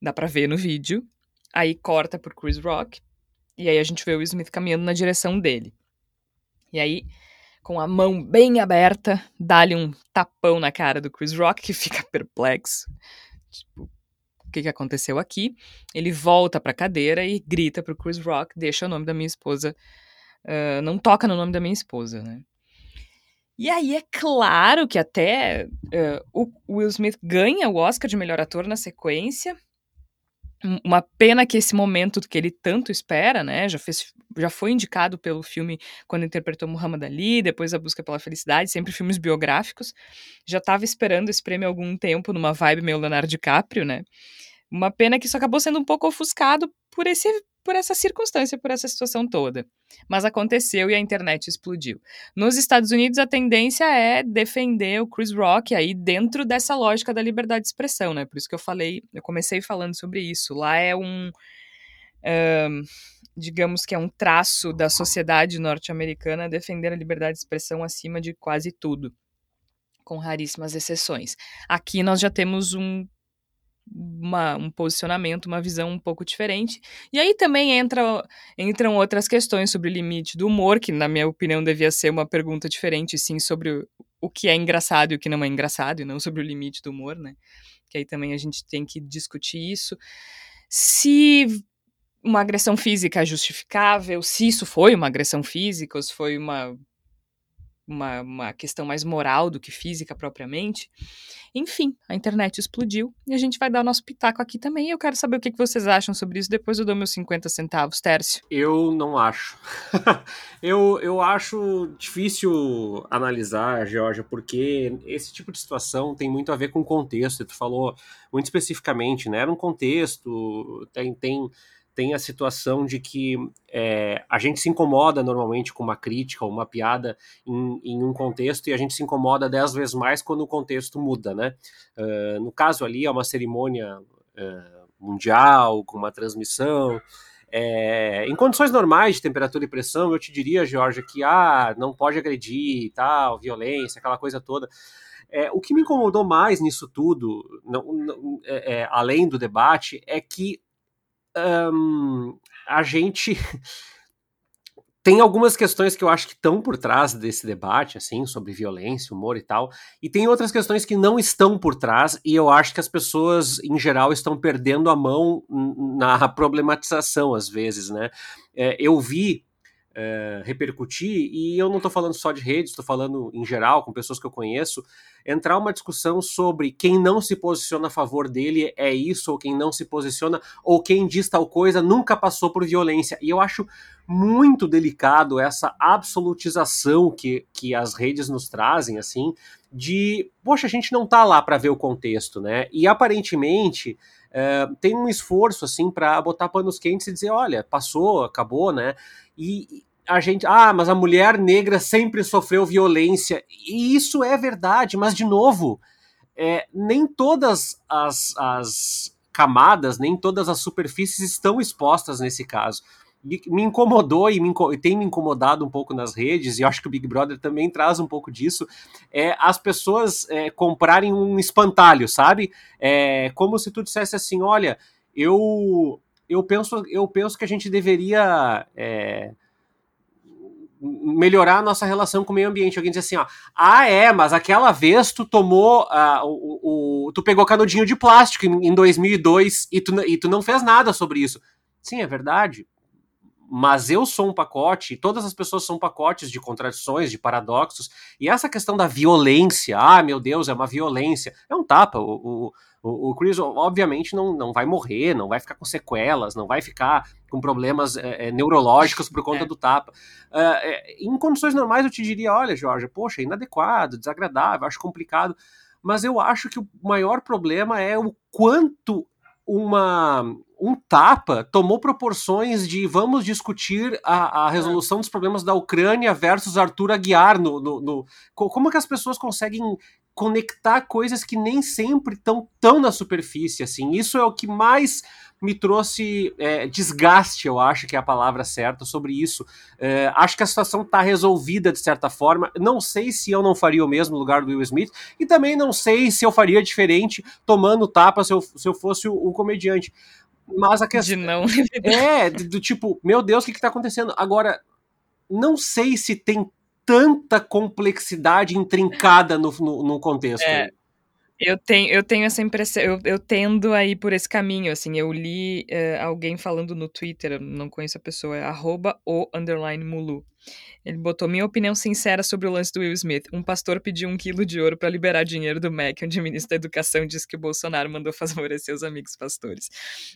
dá pra ver no vídeo, aí corta por Chris Rock, e aí a gente vê o Will Smith caminhando na direção dele. E aí, com a mão bem aberta, dá-lhe um tapão na cara do Chris Rock, que fica perplexo. Tipo, o que, que aconteceu aqui? Ele volta pra cadeira e grita pro Chris Rock, deixa o nome da minha esposa, uh, não toca no nome da minha esposa, né? E aí é claro que até uh, o Will Smith ganha o Oscar de melhor ator na sequência. Uma pena que esse momento que ele tanto espera, né? Já, fez, já foi indicado pelo filme quando interpretou Muhammad Ali, depois A Busca pela Felicidade, sempre filmes biográficos. Já estava esperando esse prêmio há algum tempo, numa vibe meio Leonardo DiCaprio, né? Uma pena que isso acabou sendo um pouco ofuscado por esse por essa circunstância, por essa situação toda. Mas aconteceu e a internet explodiu. Nos Estados Unidos, a tendência é defender o Chris Rock aí dentro dessa lógica da liberdade de expressão, né? Por isso que eu falei, eu comecei falando sobre isso. Lá é um. digamos que é um traço da sociedade norte-americana defender a liberdade de expressão acima de quase tudo, com raríssimas exceções. Aqui nós já temos um uma, um posicionamento, uma visão um pouco diferente. E aí também entra, entram outras questões sobre o limite do humor, que na minha opinião devia ser uma pergunta diferente, sim, sobre o, o que é engraçado e o que não é engraçado, e não sobre o limite do humor, né? Que aí também a gente tem que discutir isso. Se uma agressão física é justificável, se isso foi uma agressão física, ou se foi uma uma, uma questão mais moral do que física propriamente. Enfim, a internet explodiu e a gente vai dar o nosso pitaco aqui também. Eu quero saber o que vocês acham sobre isso. Depois eu dou meus 50 centavos, Tércio. Eu não acho. eu, eu acho difícil analisar, Georgia, porque esse tipo de situação tem muito a ver com contexto. Tu falou muito especificamente, né? Era um contexto, tem. tem tem a situação de que é, a gente se incomoda normalmente com uma crítica ou uma piada em, em, um contexto e a gente se incomoda dez vezes mais quando o contexto muda, né? Uh, no caso ali é uma cerimônia uh, mundial, com uma transmissão. É, em condições normais de temperatura e pressão, eu te diria, Georgia, que ah, não pode agredir e tal, violência, aquela coisa toda. É, o que me incomodou mais nisso tudo, não, não, é, é além do debate, é que um, a gente tem algumas questões que eu acho que estão por trás desse debate, assim, sobre violência, humor e tal, e tem outras questões que não estão por trás, e eu acho que as pessoas, em geral, estão perdendo a mão na problematização, às vezes, né? É, eu vi é, repercutir, e eu não estou falando só de redes, estou falando em geral, com pessoas que eu conheço, entrar uma discussão sobre quem não se posiciona a favor dele é isso, ou quem não se posiciona, ou quem diz tal coisa nunca passou por violência. E eu acho muito delicado essa absolutização que, que as redes nos trazem, assim, de, poxa, a gente não tá lá para ver o contexto, né? E aparentemente. É, tem um esforço assim para botar panos quentes e dizer, olha, passou, acabou, né? E, a gente, ah, mas a mulher negra sempre sofreu violência. E isso é verdade, mas de novo, é, nem todas as, as camadas, nem todas as superfícies estão expostas nesse caso. E me incomodou e, me, e tem me incomodado um pouco nas redes, e acho que o Big Brother também traz um pouco disso, é as pessoas é, comprarem um espantalho, sabe? É, como se tu dissesse assim, olha, eu eu penso, eu penso que a gente deveria é, melhorar a nossa relação com o meio ambiente. Alguém diz assim, ó, ah, é, mas aquela vez tu tomou, uh, o, o, tu pegou canudinho de plástico em, em 2002 e tu, e tu não fez nada sobre isso. Sim, é verdade. Mas eu sou um pacote, todas as pessoas são pacotes de contradições, de paradoxos, e essa questão da violência, ah, meu Deus, é uma violência, é um tapa. O, o, o, Chris, obviamente, não, não vai morrer, não vai ficar com sequelas, não vai ficar com problemas é, é neurológicos por conta é. do tapa. Uh, em condições normais, eu te diria: olha, Jorge, poxa, inadequado, desagradável, acho complicado. Mas eu acho que o maior problema é o quanto uma, um tapa tomou proporções de vamos discutir a, a resolução dos problemas da Ucrânia versus Arthur Aguiar no, no, no, como que as pessoas conseguem conectar coisas que nem sempre estão tão na superfície, assim. Isso é o que mais me trouxe é, desgaste, eu acho que é a palavra certa, sobre isso. É, acho que a situação está resolvida de certa forma. Não sei se eu não faria o mesmo lugar do Will Smith, e também não sei se eu faria diferente tomando tapa se eu, se eu fosse o, o comediante. Mas a questão. De não. É, do tipo, meu Deus, o que, está acontecendo? Agora, não sei se tem tanta complexidade intrincada no, no, no contexto. É, eu tenho, eu tenho essa impressão, eu, eu tendo a ir por esse caminho, assim, eu li uh, alguém falando no Twitter, eu não conheço a pessoa, é arroba o underline mulu. Ele botou minha opinião sincera sobre o lance do Will Smith. Um pastor pediu um quilo de ouro para liberar dinheiro do MEC, onde o ministro da Educação disse que o Bolsonaro mandou favorecer os amigos pastores.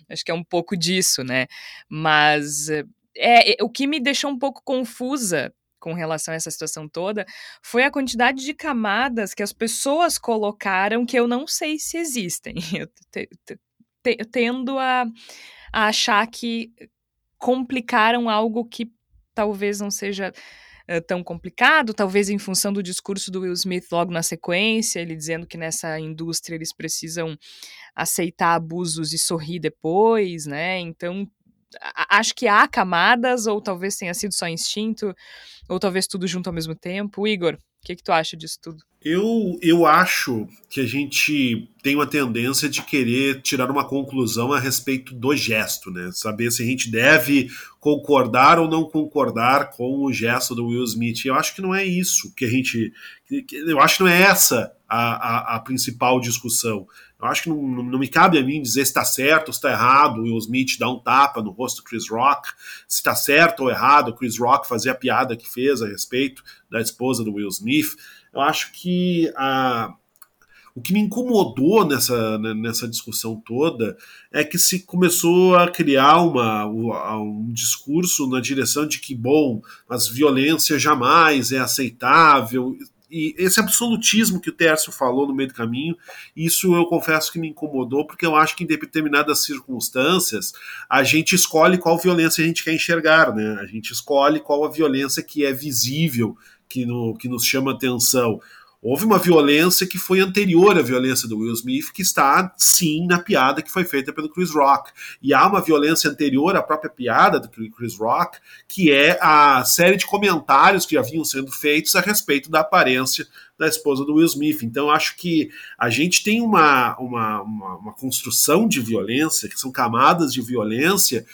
Acho que é um pouco disso, né? Mas é, é o que me deixou um pouco confusa com relação a essa situação toda foi a quantidade de camadas que as pessoas colocaram que eu não sei se existem. Eu te, te, te, tendo a, a achar que complicaram algo que talvez não seja uh, tão complicado, talvez em função do discurso do Will Smith logo na sequência, ele dizendo que nessa indústria eles precisam aceitar abusos e sorrir depois, né? Então acho que há camadas, ou talvez tenha sido só instinto, ou talvez tudo junto ao mesmo tempo. Igor, o que, que tu acha disso tudo? Eu, eu acho que a gente tem uma tendência de querer tirar uma conclusão a respeito do gesto, né? Saber se a gente deve concordar ou não concordar com o gesto do Will Smith. Eu acho que não é isso que a gente. Eu acho que não é essa a, a, a principal discussão. Eu acho que não, não, me cabe a mim dizer se está certo ou se está errado o Will Smith dar um tapa no rosto do Chris Rock, se está certo ou errado o Chris Rock fazer a piada que fez a respeito da esposa do Will Smith. Eu acho que a, o que me incomodou nessa, né, nessa discussão toda é que se começou a criar uma, um discurso na direção de que, bom, as violência jamais é aceitável e esse absolutismo que o Tércio falou no meio do caminho, isso eu confesso que me incomodou, porque eu acho que em determinadas circunstâncias a gente escolhe qual violência a gente quer enxergar, né? A gente escolhe qual a violência que é visível, que, no, que nos chama atenção. Houve uma violência que foi anterior à violência do Will Smith, que está, sim, na piada que foi feita pelo Chris Rock. E há uma violência anterior à própria piada do Chris Rock, que é a série de comentários que haviam sendo feitos a respeito da aparência da esposa do Will Smith. Então, acho que a gente tem uma, uma, uma, uma construção de violência, que são camadas de violência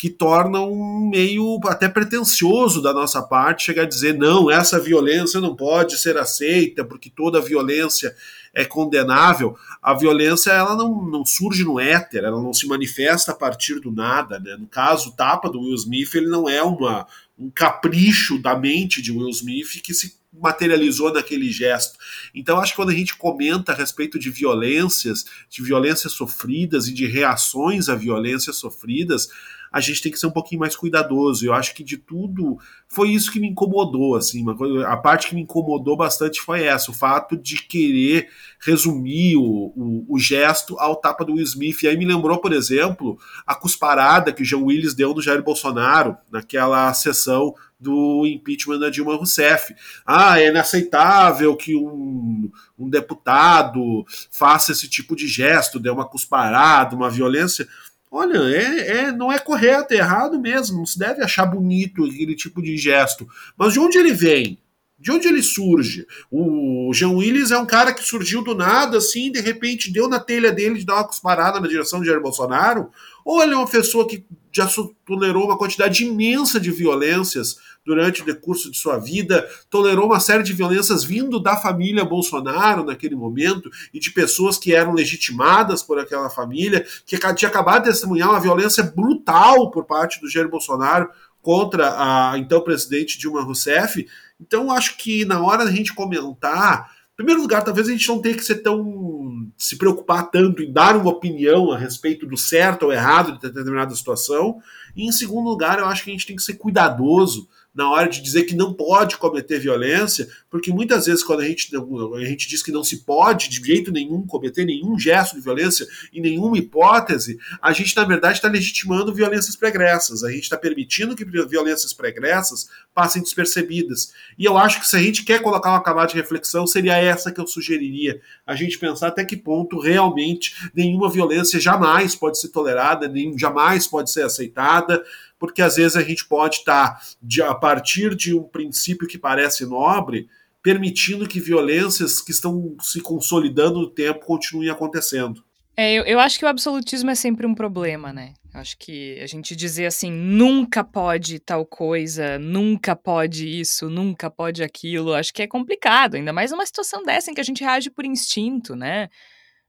que tornam meio até pretencioso da nossa parte chegar a dizer não, essa violência não pode ser aceita porque toda violência é condenável. A violência ela não, não surge no éter, ela não se manifesta a partir do nada. Né? No caso, o tapa do Will Smith ele não é uma, um capricho da mente de Will Smith que se materializou naquele gesto. Então acho que quando a gente comenta a respeito de violências, de violências sofridas e de reações a violências sofridas, a gente tem que ser um pouquinho mais cuidadoso. Eu acho que de tudo foi isso que me incomodou, assim, coisa, a parte que me incomodou bastante foi essa, o fato de querer resumir o, o, o gesto ao tapa do Will Smith. E aí me lembrou, por exemplo, a cusparada que o Jean Willis deu no Jair Bolsonaro naquela sessão do impeachment da Dilma Rousseff. Ah, é inaceitável que um, um deputado faça esse tipo de gesto, dê uma cusparada, uma violência. Olha, é, é, não é correto, é errado mesmo. Não se deve achar bonito aquele tipo de gesto. Mas de onde ele vem? De onde ele surge? O Jean Willis é um cara que surgiu do nada, assim, de repente deu na telha dele de dar uma cusparada na direção de Jair Bolsonaro? Ou ele é uma pessoa que já tolerou uma quantidade imensa de violências durante o decurso de sua vida, tolerou uma série de violências vindo da família Bolsonaro naquele momento e de pessoas que eram legitimadas por aquela família, que tinha acabado de testemunhar uma violência brutal por parte do Jair Bolsonaro contra a então presidente Dilma Rousseff. Então, acho que na hora da gente comentar em primeiro lugar, talvez a gente não tenha que ser tão. se preocupar tanto em dar uma opinião a respeito do certo ou errado de determinada situação. E em segundo lugar, eu acho que a gente tem que ser cuidadoso na hora de dizer que não pode cometer violência, porque muitas vezes quando a gente, a gente diz que não se pode de jeito nenhum cometer nenhum gesto de violência em nenhuma hipótese, a gente na verdade está legitimando violências pregressas, a gente está permitindo que violências pregressas passem despercebidas. E eu acho que se a gente quer colocar uma camada de reflexão, seria essa que eu sugeriria, a gente pensar até que ponto realmente nenhuma violência jamais pode ser tolerada, nem jamais pode ser aceitada, porque às vezes a gente pode estar, tá, a partir de um princípio que parece nobre, permitindo que violências que estão se consolidando no tempo continuem acontecendo. É, eu, eu acho que o absolutismo é sempre um problema, né? Acho que a gente dizer assim, nunca pode tal coisa, nunca pode isso, nunca pode aquilo, acho que é complicado, ainda mais numa situação dessa em que a gente reage por instinto, né?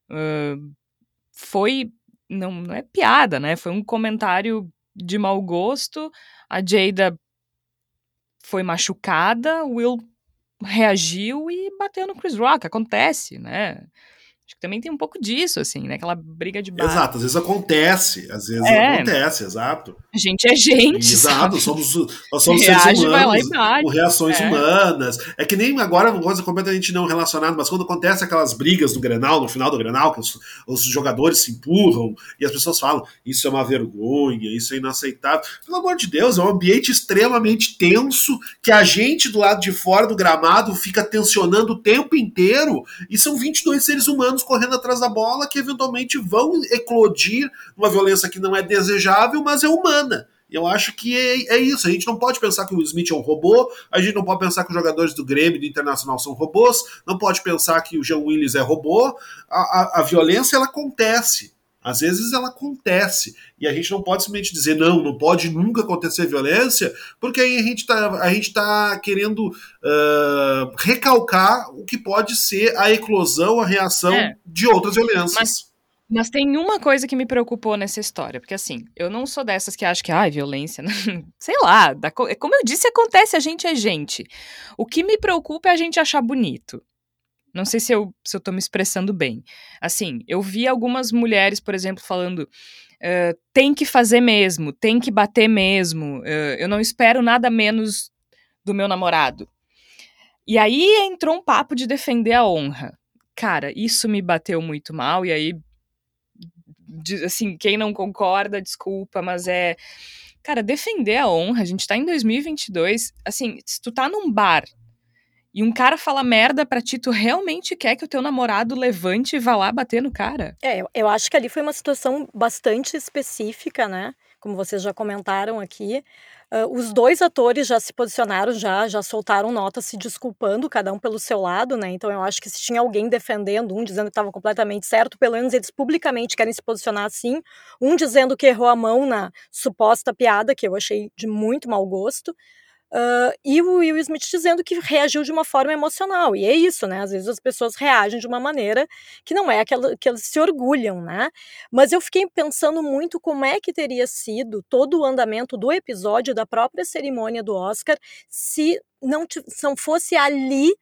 Uh, foi. Não, não é piada, né? Foi um comentário de mau gosto. A Jada foi machucada, Will reagiu e bateu no Chris Rock. Acontece, né? Acho que também tem um pouco disso, assim, né? Aquela briga de bar. Exato, às vezes acontece, às vezes é. acontece, exato. A gente é gente. Exato, somos, nós somos Reage, seres humanos, com reações é. humanas. É que nem agora, uma coisa completamente não relacionada, mas quando acontece aquelas brigas do Grenal, no final do Grenal, que os, os jogadores se empurram e as pessoas falam, isso é uma vergonha, isso é inaceitável. Pelo amor de Deus, é um ambiente extremamente tenso que a gente do lado de fora do gramado fica tensionando o tempo inteiro e são 22 seres humanos correndo atrás da bola que eventualmente vão eclodir uma violência que não é desejável, mas é humana. Eu acho que é, é, isso. A gente não pode pensar que o Smith é um robô, a gente não pode pensar que os jogadores do Grêmio e do Internacional são robôs, não pode pensar que o Jean Willis é robô. A, a, a violência ela acontece. Às vezes ela acontece e a gente não pode simplesmente dizer não, não pode nunca acontecer violência, porque aí a gente está tá querendo uh, recalcar o que pode ser a eclosão, a reação é. de outras violências. Mas... Mas tem uma coisa que me preocupou nessa história, porque assim, eu não sou dessas que acham que, ai, ah, violência, sei lá, como eu disse, acontece, a gente é gente. O que me preocupa é a gente achar bonito. Não sei se eu, se eu tô me expressando bem. Assim, eu vi algumas mulheres, por exemplo, falando. Uh, tem que fazer mesmo, tem que bater mesmo, uh, eu não espero nada menos do meu namorado. E aí entrou um papo de defender a honra. Cara, isso me bateu muito mal, e aí, assim, quem não concorda, desculpa, mas é. Cara, defender a honra, a gente tá em 2022, assim, se tu tá num bar e um cara fala merda pra ti, tu realmente quer que o teu namorado levante e vá lá bater no cara? É, eu, acho que ali foi uma situação bastante específica, né? Como vocês já comentaram aqui. Uh, os dois atores já se posicionaram, já, já soltaram notas se desculpando, cada um pelo seu lado, né? Então eu acho que se tinha alguém defendendo, um dizendo que estava completamente certo, pelo menos eles publicamente querem se posicionar assim, um dizendo que errou a mão na suposta piada, que eu achei de muito mau gosto. Uh, e o Will Smith dizendo que reagiu de uma forma emocional. E é isso, né? Às vezes as pessoas reagem de uma maneira que não é aquela que elas se orgulham, né? Mas eu fiquei pensando muito como é que teria sido todo o andamento do episódio da própria cerimônia do Oscar se não, se não fosse ali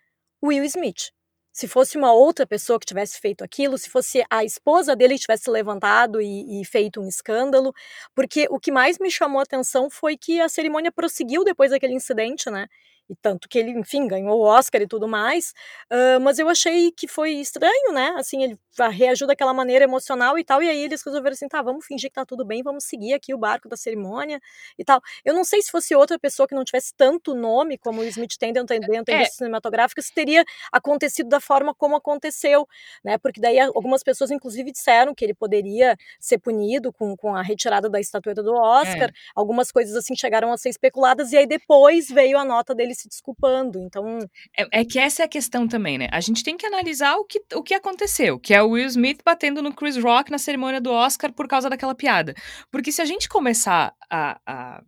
Will Smith se fosse uma outra pessoa que tivesse feito aquilo, se fosse a esposa dele que tivesse levantado e, e, feito um escândalo, porque o que mais me chamou a atenção foi que a cerimônia prosseguiu depois daquele incidente, né? E tanto que ele, enfim, ganhou o Oscar e tudo mais, uh, mas eu achei que foi estranho, né, assim, ele reagiu daquela maneira emocional e tal, e aí eles resolveram assim, tá, vamos fingir que tá tudo bem, vamos seguir aqui o barco da cerimônia e tal. Eu não sei se fosse outra pessoa que não tivesse tanto nome como o Smith tem dentro, dentro da indústria é. cinematográfica, se teria acontecido da forma como aconteceu, né, porque daí algumas pessoas, inclusive, disseram que ele poderia ser punido com, com a retirada da estatueta do Oscar, é. algumas coisas assim chegaram a ser especuladas, e aí depois veio a nota dele se desculpando. Então. É, é, que essa é a questão também, né? A gente tem que analisar o que, o que aconteceu, que é o Will Smith batendo no Chris Rock na cerimônia do Oscar por causa daquela piada. Porque se a gente começar a, a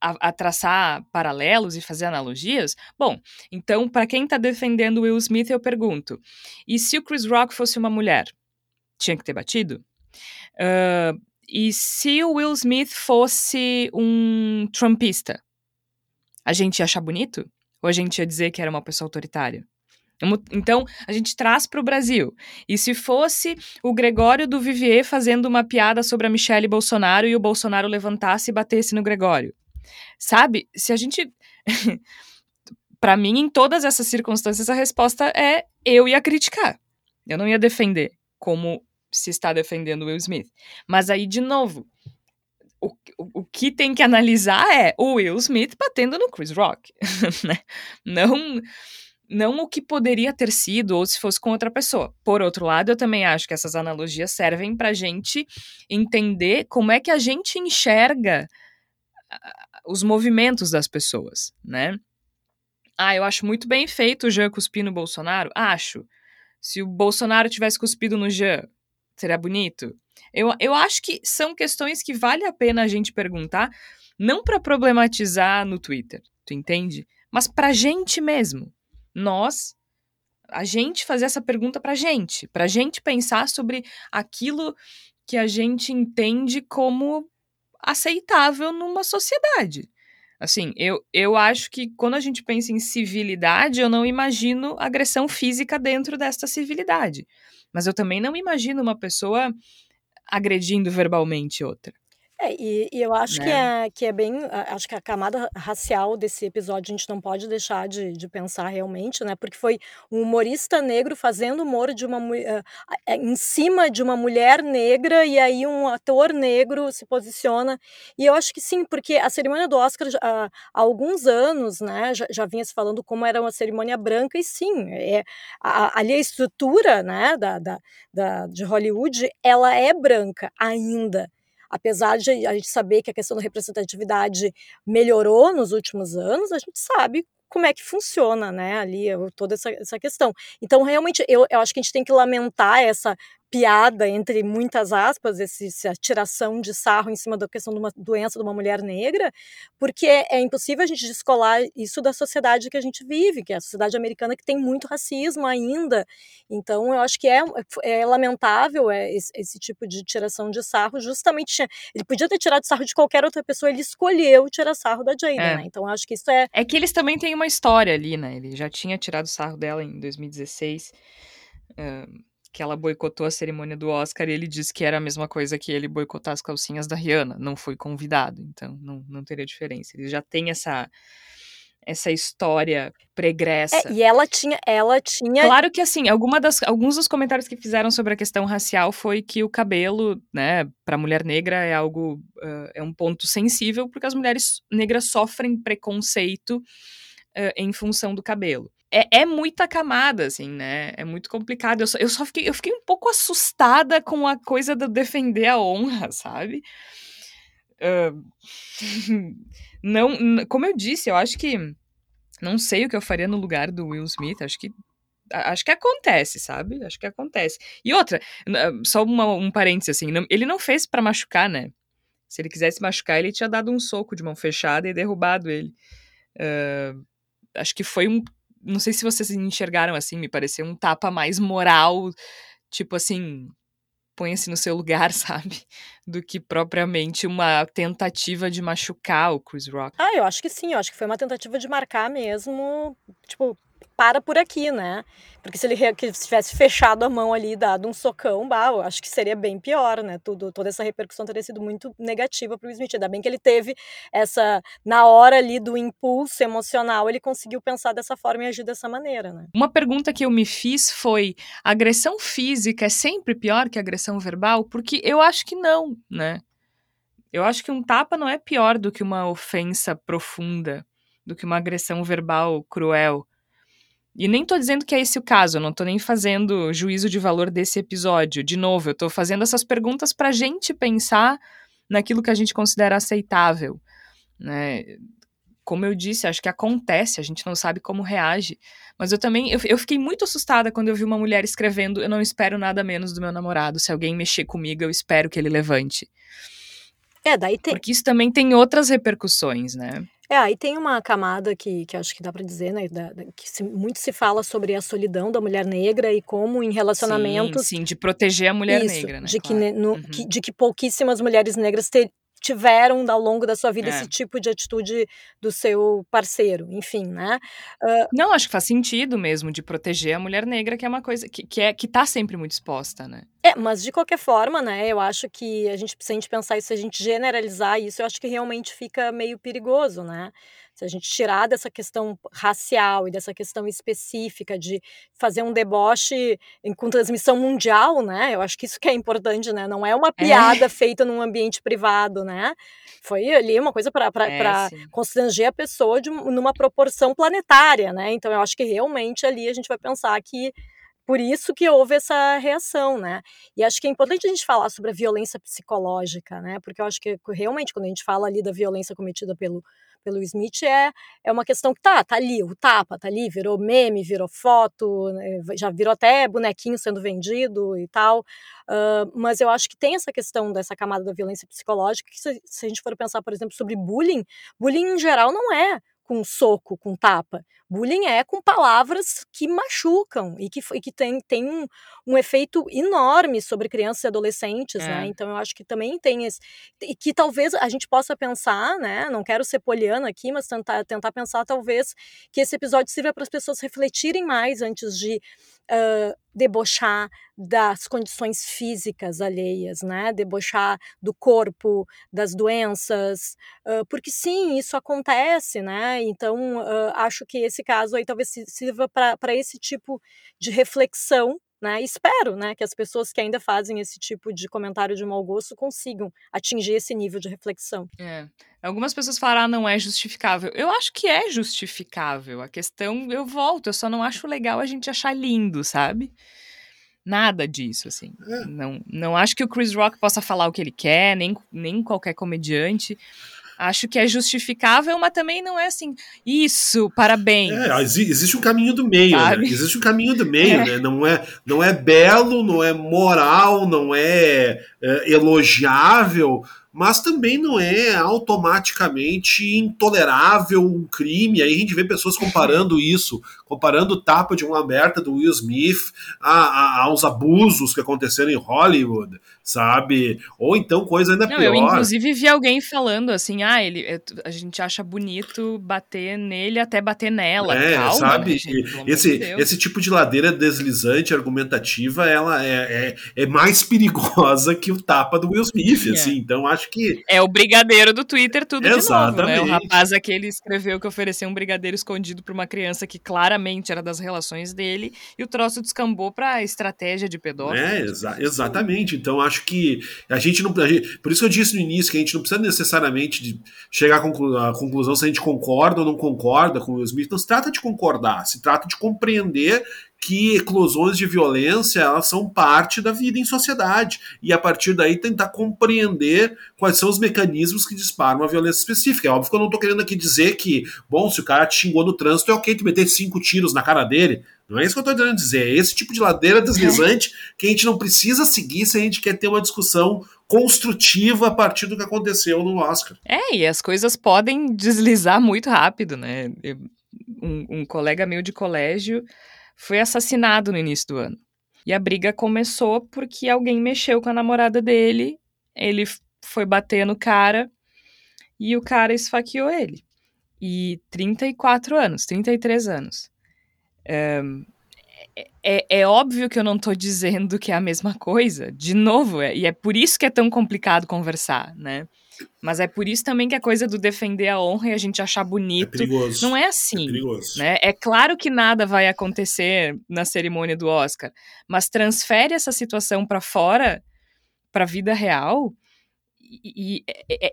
a, a, traçar paralelos e fazer analogias, bom, então, para quem está defendendo Will Smith, eu pergunto: e se o Chris Rock fosse uma mulher? Tinha que ter batido? Uh, e se o Will Smith fosse um trumpista? A gente ia achar bonito? Ou a gente ia dizer que era uma pessoa autoritária? Então, a gente traz para o Brasil. E se fosse o Gregório do Vivier fazendo uma piada sobre a Michelle Bolsonaro e o Bolsonaro levantasse e batesse no Gregório? sabe, se a gente. para mim, em todas essas circunstâncias, a resposta é eu ia criticar. Eu não ia defender como se está defendendo Will Smith. Mas aí, de novo, o, o, que tem que analisar é o Will Smith batendo no Chris Rock. né? Não não o que poderia ter sido ou se fosse com outra pessoa. Por outro lado, eu também acho que essas analogias servem para gente entender como é que a gente enxerga os movimentos das pessoas, né? Ah, eu acho muito bem feito o Jean cuspir no Bolsonaro? Acho. Se o Bolsonaro tivesse cuspido no Jean, seria bonito? Eu, eu acho que são questões que vale a pena a gente perguntar, não para problematizar no Twitter, tu entende? Mas pra gente mesmo. Nós, a gente fazer essa pergunta pra gente, pra gente pensar sobre aquilo que a gente entende como aceitável numa sociedade. Assim, eu, eu acho que quando a gente pensa em civilidade, eu não imagino agressão física dentro desta civilidade. Mas eu também não imagino uma pessoa agredindo verbalmente outra. É, e, e eu acho que né? é, que é bem. Acho que a camada racial desse episódio a gente não pode deixar de, de pensar realmente, né? Porque foi um humorista negro fazendo humor de uma uh, em cima de uma mulher negra, e aí um ator negro se posiciona. E eu acho que sim, porque a cerimônia do Oscar há alguns anos, né, já, já vinha se falando como era uma cerimônia branca, e sim, é, a, ali a estrutura né, da, da, da, de Hollywood ela é branca ainda apesar de a gente saber que a questão da representatividade melhorou nos últimos anos, a gente sabe como é que funciona, né, ali toda essa, essa questão. Então, realmente, eu, eu acho que a gente tem que lamentar essa piada, entre muitas aspas, esse, essa tiração de sarro em cima da questão de uma doença de uma mulher negra, porque é, é, impossível a gente descolar isso da sociedade que a gente vive, que é a sociedade americana que tem muito racismo ainda. Então, eu acho que é, é lamentável é, esse, esse, tipo de tiração de sarro, justamente, ele podia ter tirado sarro de qualquer outra pessoa, ele escolheu tirar sarro da Jada, é. né? Então, eu acho que isso é... É que eles também têm uma história ali, né? Ele já tinha tirado sarro dela em 2016, uh, que ela boicotou a cerimônia do Oscar e ele disse que era a mesma coisa que ele boicotar as calcinhas da Rihanna. Não foi convidado, então não, não teria diferença. Ele já tem essa essa história pregressa. É, e ela tinha, ela tinha. Claro que assim, alguma das, alguns dos comentários que fizeram sobre a questão racial foi que o cabelo, né, para mulher negra é algo, uh, é um ponto sensível porque as mulheres negras sofrem preconceito uh, em função do cabelo é, é muita camada, assim, né? É muito complicado. Eu só, eu só fiquei, eu fiquei um pouco assustada com a coisa de defender a honra, sabe? Uh, não, como eu disse, eu acho que não sei o que eu faria no lugar do Will Smith. Acho que acho que acontece, sabe? Acho que acontece. E outra, só uma, um parênteses assim, não, ele não fez para machucar, né? Se ele quisesse machucar, ele tinha dado um soco de mão fechada e derrubado ele. Uh, acho que foi um não sei se vocês enxergaram assim, me pareceu um tapa mais moral, tipo assim, põe-se no seu lugar, sabe? Do que propriamente uma tentativa de machucar o Chris Rock. Ah, eu acho que sim, eu acho que foi uma tentativa de marcar mesmo, tipo, para por aqui, né? Porque se ele tivesse fechado a mão ali dado um socão, bah, eu acho que seria bem pior, né? Tudo, toda essa repercussão teria sido muito negativa para o Smith. Ainda bem que ele teve essa, na hora ali do impulso emocional, ele conseguiu pensar dessa forma e agir dessa maneira, né? Uma pergunta que eu me fiz foi: agressão física é sempre pior que agressão verbal? Porque eu acho que não, né? Eu acho que um tapa não é pior do que uma ofensa profunda, do que uma agressão verbal cruel. E nem tô dizendo que é esse o caso, não tô nem fazendo juízo de valor desse episódio. De novo, eu tô fazendo essas perguntas pra gente pensar naquilo que a gente considera aceitável, né? Como eu disse, acho que acontece, a gente não sabe como reage. Mas eu também, eu, eu fiquei muito assustada quando eu vi uma mulher escrevendo: Eu não espero nada menos do meu namorado. Se alguém mexer comigo, eu espero que ele levante. É, daí tem. Porque isso também tem outras repercussões, né? É, aí tem uma camada que, que acho que dá para dizer, né, da, da, que se, muito se fala sobre a solidão da mulher negra e como em relacionamentos... Sim, sim de proteger a mulher isso, negra, né? De, claro. que, no, uhum. que, de que pouquíssimas mulheres negras ter, tiveram ao longo da sua vida É. esse tipo de atitude do seu parceiro, enfim, né? Uh, Não, acho que faz sentido mesmo de proteger a mulher negra, que é uma coisa que, que, é, que tá sempre muito exposta, né? É, mas de qualquer forma, né, eu acho que a gente, se a gente pensar isso, se a gente generalizar isso, eu acho que realmente fica meio perigoso, né? Se a gente tirar dessa questão racial e dessa questão específica de fazer um deboche em- com transmissão mundial, né? Eu acho que isso que é importante, né? Não é uma piada feita num ambiente privado, né? Foi ali uma coisa para É, constranger a pessoa de, um- numa proporção planetária, né? Então eu acho que realmente ali a gente vai pensar que por isso que houve essa reação, né? E acho que é importante a gente falar sobre a violência psicológica, né? Porque eu acho que realmente quando a gente fala ali da violência cometida pelo pelo Smith é, é uma questão que tá, tá ali, o tapa tá ali, virou meme, virou foto, né, já virou até bonequinho sendo vendido e tal. Uh, mas eu acho que tem essa questão dessa camada da violência psicológica, que se, se a gente for pensar, por exemplo, sobre bullying, bullying em geral não é com soco, com tapa. Bullying é com palavras que machucam e que, e que tem, tem um, um efeito enorme sobre crianças e adolescentes, É. né? Então eu acho que também tem esse. E que talvez a gente possa pensar, né? Não quero ser poliana aqui, mas tentar, tentar pensar talvez que esse episódio sirva para as pessoas refletirem mais antes de uh, debochar das condições físicas alheias, né? Debochar do corpo, das doenças, uh, porque sim, isso acontece, né? Então uh, acho que esse caso aí talvez sirva para esse tipo de reflexão. Né? Espero né, que as pessoas que ainda fazem esse tipo de comentário de mau gosto consigam atingir esse nível de reflexão. É. Algumas pessoas falam, ah, não é justificável. Eu acho que é justificável. A questão, eu volto, eu só não acho legal a gente achar lindo, sabe? Nada disso, assim. É. Não, não acho que o Chris Rock possa falar o que ele quer, nem, nem qualquer comediante. Acho que é justificável, mas também não é assim, isso, parabéns. É, exi- existe um caminho do meio, né? Existe um caminho do meio, É. né? Não é, não é belo, não é moral, não é, é, elogiável, mas também não é automaticamente intolerável um crime. Aí a gente vê pessoas comparando isso, comparando o tapa de uma aberta do Will Smith a, a- aos abusos que aconteceram em Hollywood, sabe? Ou então coisa ainda Não, pior. eu inclusive vi alguém falando assim, ah, ele, é, a gente acha bonito bater nele até bater nela. É, Calma, sabe? né, gente? Esse, de esse tipo de ladeira deslizante, argumentativa, ela é, é, é mais perigosa que o tapa do Will Smith, É. assim. Então acho que É o brigadeiro do Twitter, tudo de novo, né? O Exatamente. rapaz aquele escreveu que ofereceu um brigadeiro escondido pra uma criança que claramente era das relações dele, e o troço descambou pra estratégia de pedófilo. É, exa- exatamente. Então acho que a gente não. a gente- por isso que eu disse no início que a gente não precisa necessariamente chegar à, conclu- conclusão se a gente concorda ou não concorda com o Will Smith. Não se trata de concordar, se trata de compreender que eclosões de violência elas são parte da vida em sociedade e a partir daí tentar compreender quais são os mecanismos que disparam a violência específica. É óbvio que eu não estou querendo aqui dizer que, bom, se o cara te xingou no trânsito, é ok tu meter cinco tiros na cara dele. Não é isso que eu estou querendo dizer. É esse tipo de ladeira deslizante que a gente não precisa seguir se a gente quer ter uma discussão construtiva a partir do que aconteceu no Oscar. É, e as coisas podem deslizar muito rápido, né? Um, um colega meu de colégio foi assassinado no início do ano. E a briga começou porque alguém mexeu com a namorada dele, ele foi bater no cara e o cara esfaqueou ele. E 34 anos, 33 anos. É, é- é óbvio que eu não tô dizendo que é a mesma coisa, de novo, é- e é por isso que é tão complicado conversar, né? Mas é por isso também que a coisa do defender a honra e a gente achar É bonito perigoso. não é É assim. perigoso. Né? É claro que nada vai acontecer na cerimônia do Oscar, mas transfere essa situação para fora, para a vida real, e, e-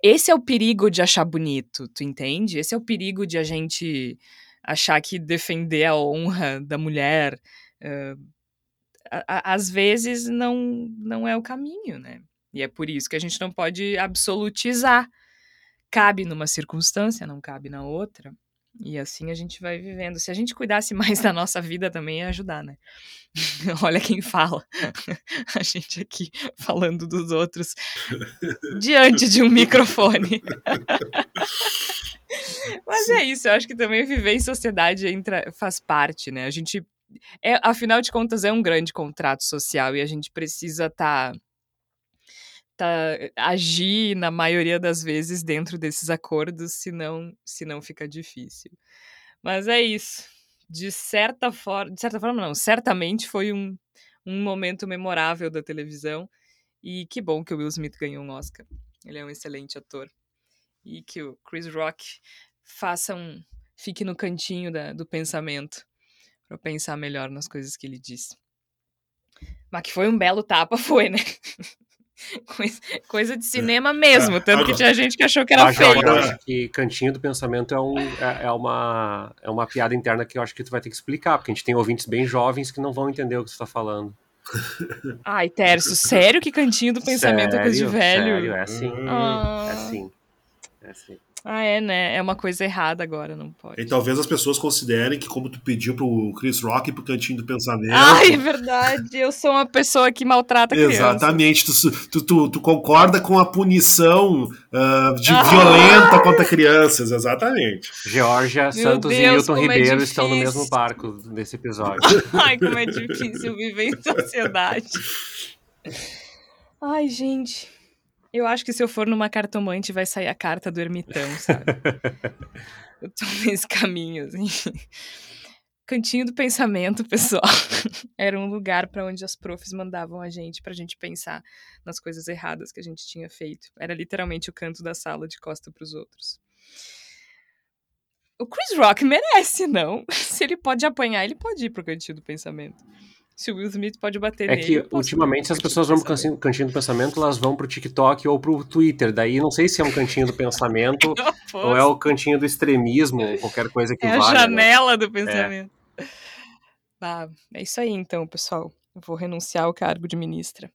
esse é o perigo de achar bonito, tu entende? Esse é o perigo de a gente achar que defender a honra da mulher eh, a- a- às vezes não, não é o caminho, né? E é por isso que a gente não pode absolutizar. Cabe numa circunstância, não cabe na outra. E assim a gente vai vivendo. Se a gente cuidasse mais da nossa vida também ia ajudar, né? Olha quem fala. A gente aqui falando dos outros diante de um microfone. Mas é isso, eu acho que também viver em sociedade entra, faz parte, né? A gente. É, afinal de contas, é um grande contrato social e a gente precisa estar tá, agir na maioria das vezes dentro desses acordos, senão, senão fica difícil. Mas é isso. De certa forma, de certa forma não, certamente foi um, um momento memorável da televisão. E que bom que o Will Smith ganhou um Oscar. Ele é um excelente ator. E que o Chris Rock faça um. fique no cantinho da, do pensamento para pensar melhor nas coisas que ele disse. Mas que foi um belo tapa, foi, né? Coisa, coisa de cinema mesmo, tanto que tinha gente que achou que era feio. Eu acho que cantinho do pensamento é, um, é, é uma, é uma piada interna que eu acho que tu vai ter que explicar, porque a gente tem ouvintes bem jovens que não vão entender o que tu tá falando. Ai, Tércio, sério que cantinho do pensamento é coisa de Sério, velho? Sério, é assim. Ah. É assim. É assim. Ah, é, né? É uma coisa errada agora, não pode. E talvez as pessoas considerem que, como tu pediu pro Chris Rock pro cantinho do pensamento. Ai, é verdade. Eu sou uma pessoa que maltrata crianças. Exatamente, tu, tu, tu, tu concorda com a punição ah, de Ah. violenta contra crianças, exatamente. Georgia, Meu Santos e Deus, Milton como é Ribeiro estão no mesmo barco nesse episódio. Ai, como é difícil viver em sociedade. Ai, gente. Eu acho que se eu for numa cartomante vai sair a carta do ermitão, sabe? eu tô nesse caminho, assim. Cantinho do pensamento, pessoal. Era um lugar pra onde as profs mandavam a gente pra gente pensar nas coisas erradas que a gente tinha feito. Era literalmente o canto da sala de costa pros outros. O Chris Rock merece, não? Se ele pode apanhar, ele pode ir pro cantinho do pensamento. Se o Will Smith pode bater É nele. que posso ir ultimamente, as pessoas vão pro cantinho, do pensamento, elas vão pro TikTok ou pro Twitter. Daí não sei se é um cantinho do pensamento ou é o cantinho do extremismo, ou qualquer coisa que É a valha. né? janela do pensamento. Ah, é isso aí então, pessoal. Eu vou renunciar ao cargo de ministra.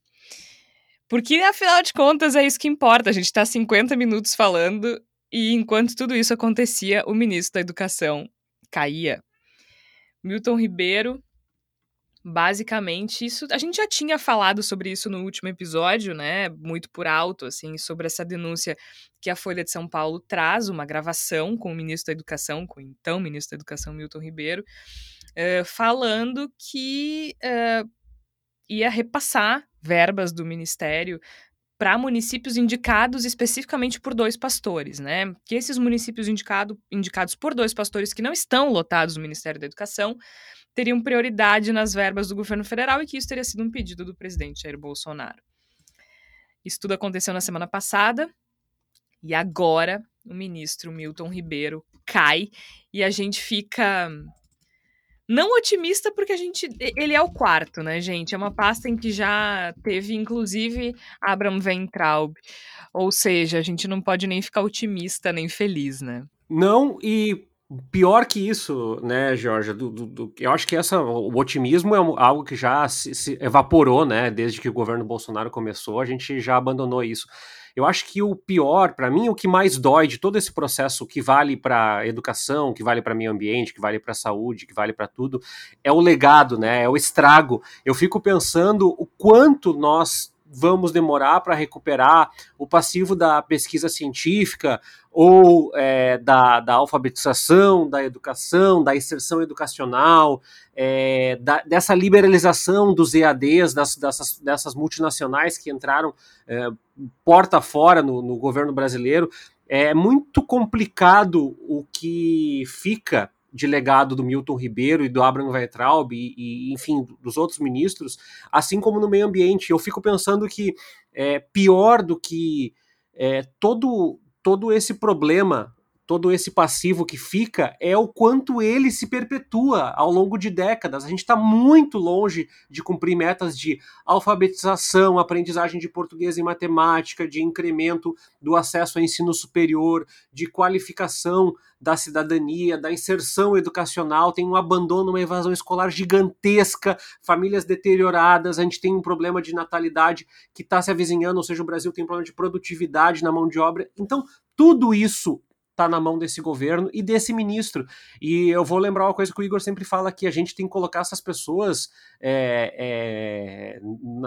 Porque, afinal de contas, é isso que importa. A gente tá 50 minutos falando e enquanto tudo isso acontecia, o ministro da Educação caía. Milton Ribeiro, basicamente, isso. A gente já tinha falado sobre isso no último episódio, né? Muito por alto, assim, sobre essa denúncia que a Folha de São Paulo traz, uma gravação com o ministro da Educação, com o então ministro da Educação, Milton Ribeiro, eh, falando que eh, ia repassar verbas do ministério para municípios indicados especificamente por dois pastores, né? Que esses municípios indicado, indicados por dois pastores que não estão lotados no Ministério da Educação teriam prioridade nas verbas do governo federal e que isso teria sido um pedido do presidente Jair Bolsonaro. Isso tudo aconteceu na semana passada e agora o ministro Milton Ribeiro cai e a gente fica não otimista porque a gente ele é o quarto, né, gente? É uma pasta em que já teve inclusive Abraham Weintraub. Ou seja, a gente não pode nem ficar otimista nem feliz, né? Não, e pior que isso, né, Georgia? do- do- do- eu acho que essa, o otimismo é algo que já se, se evaporou, né? Desde que o governo Bolsonaro começou, a gente já abandonou isso. Eu acho que o pior, para mim, o que mais dói de todo esse processo que vale para educação, que vale para meio ambiente, que vale para saúde, que vale para tudo, é o legado, né? É o estrago. Eu fico pensando o quanto nós vamos demorar para recuperar o passivo da pesquisa científica ou é, da, da alfabetização, da educação, da inserção educacional, é, da- dessa liberalização dos EADs, dessas, dessas multinacionais que entraram é, porta fora no, no governo brasileiro. É muito complicado o que fica de legado do Milton Ribeiro e do Abraham Weintraub e, e, enfim, dos outros ministros, assim como no meio ambiente. Eu fico pensando que é pior do que é, todo, todo esse problema, todo esse passivo que fica, é o quanto ele se perpetua ao longo de décadas. A gente está muito longe de cumprir metas de alfabetização, aprendizagem de português e matemática, de incremento do acesso ao ensino superior, de qualificação da cidadania, da inserção educacional, tem um abandono, uma evasão escolar gigantesca, famílias deterioradas, a gente tem um problema de natalidade que está se avizinhando, ou seja, o Brasil tem um problema de produtividade na mão de obra. Então, tudo isso está na mão desse governo e desse ministro. E eu vou lembrar uma coisa que o Igor sempre fala que a gente tem que colocar essas pessoas é, é,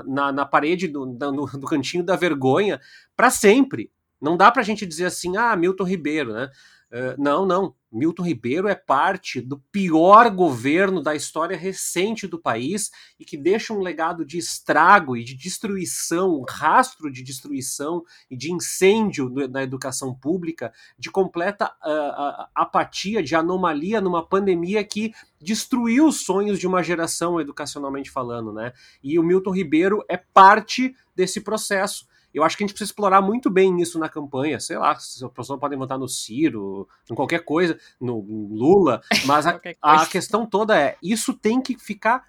na, na, parede do, no, do cantinho da vergonha para sempre. Não dá para a gente dizer assim, ah, Milton Ribeiro, né? Uh, não, não. Milton Ribeiro é parte do pior governo da história recente do país e que deixa um legado de estrago e de destruição, um rastro de destruição e de incêndio na educação pública, de completa uh, apatia, de anomalia numa pandemia que destruiu os sonhos de uma geração educacionalmente falando, né? E o Milton Ribeiro é parte desse processo. Eu acho que a gente precisa explorar muito bem isso na campanha. Sei lá, se a pessoa podem votar no Ciro, em qualquer coisa, no Lula, mas a, a questão toda é: isso tem que ficar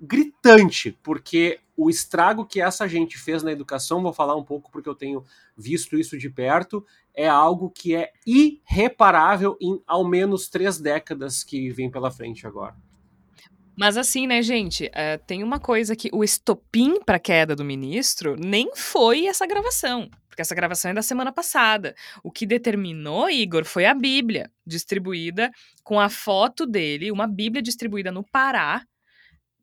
gritante, porque o estrago que essa gente fez na educação, vou falar um pouco porque eu tenho visto isso de perto, é algo que é irreparável em ao menos três décadas que vem pela frente agora. Mas assim, né, gente, uh, tem uma coisa que o estopim para queda do ministro nem foi essa gravação, porque essa gravação é da semana passada. O que determinou, Igor, foi a Bíblia distribuída com a foto dele, uma Bíblia distribuída no Pará,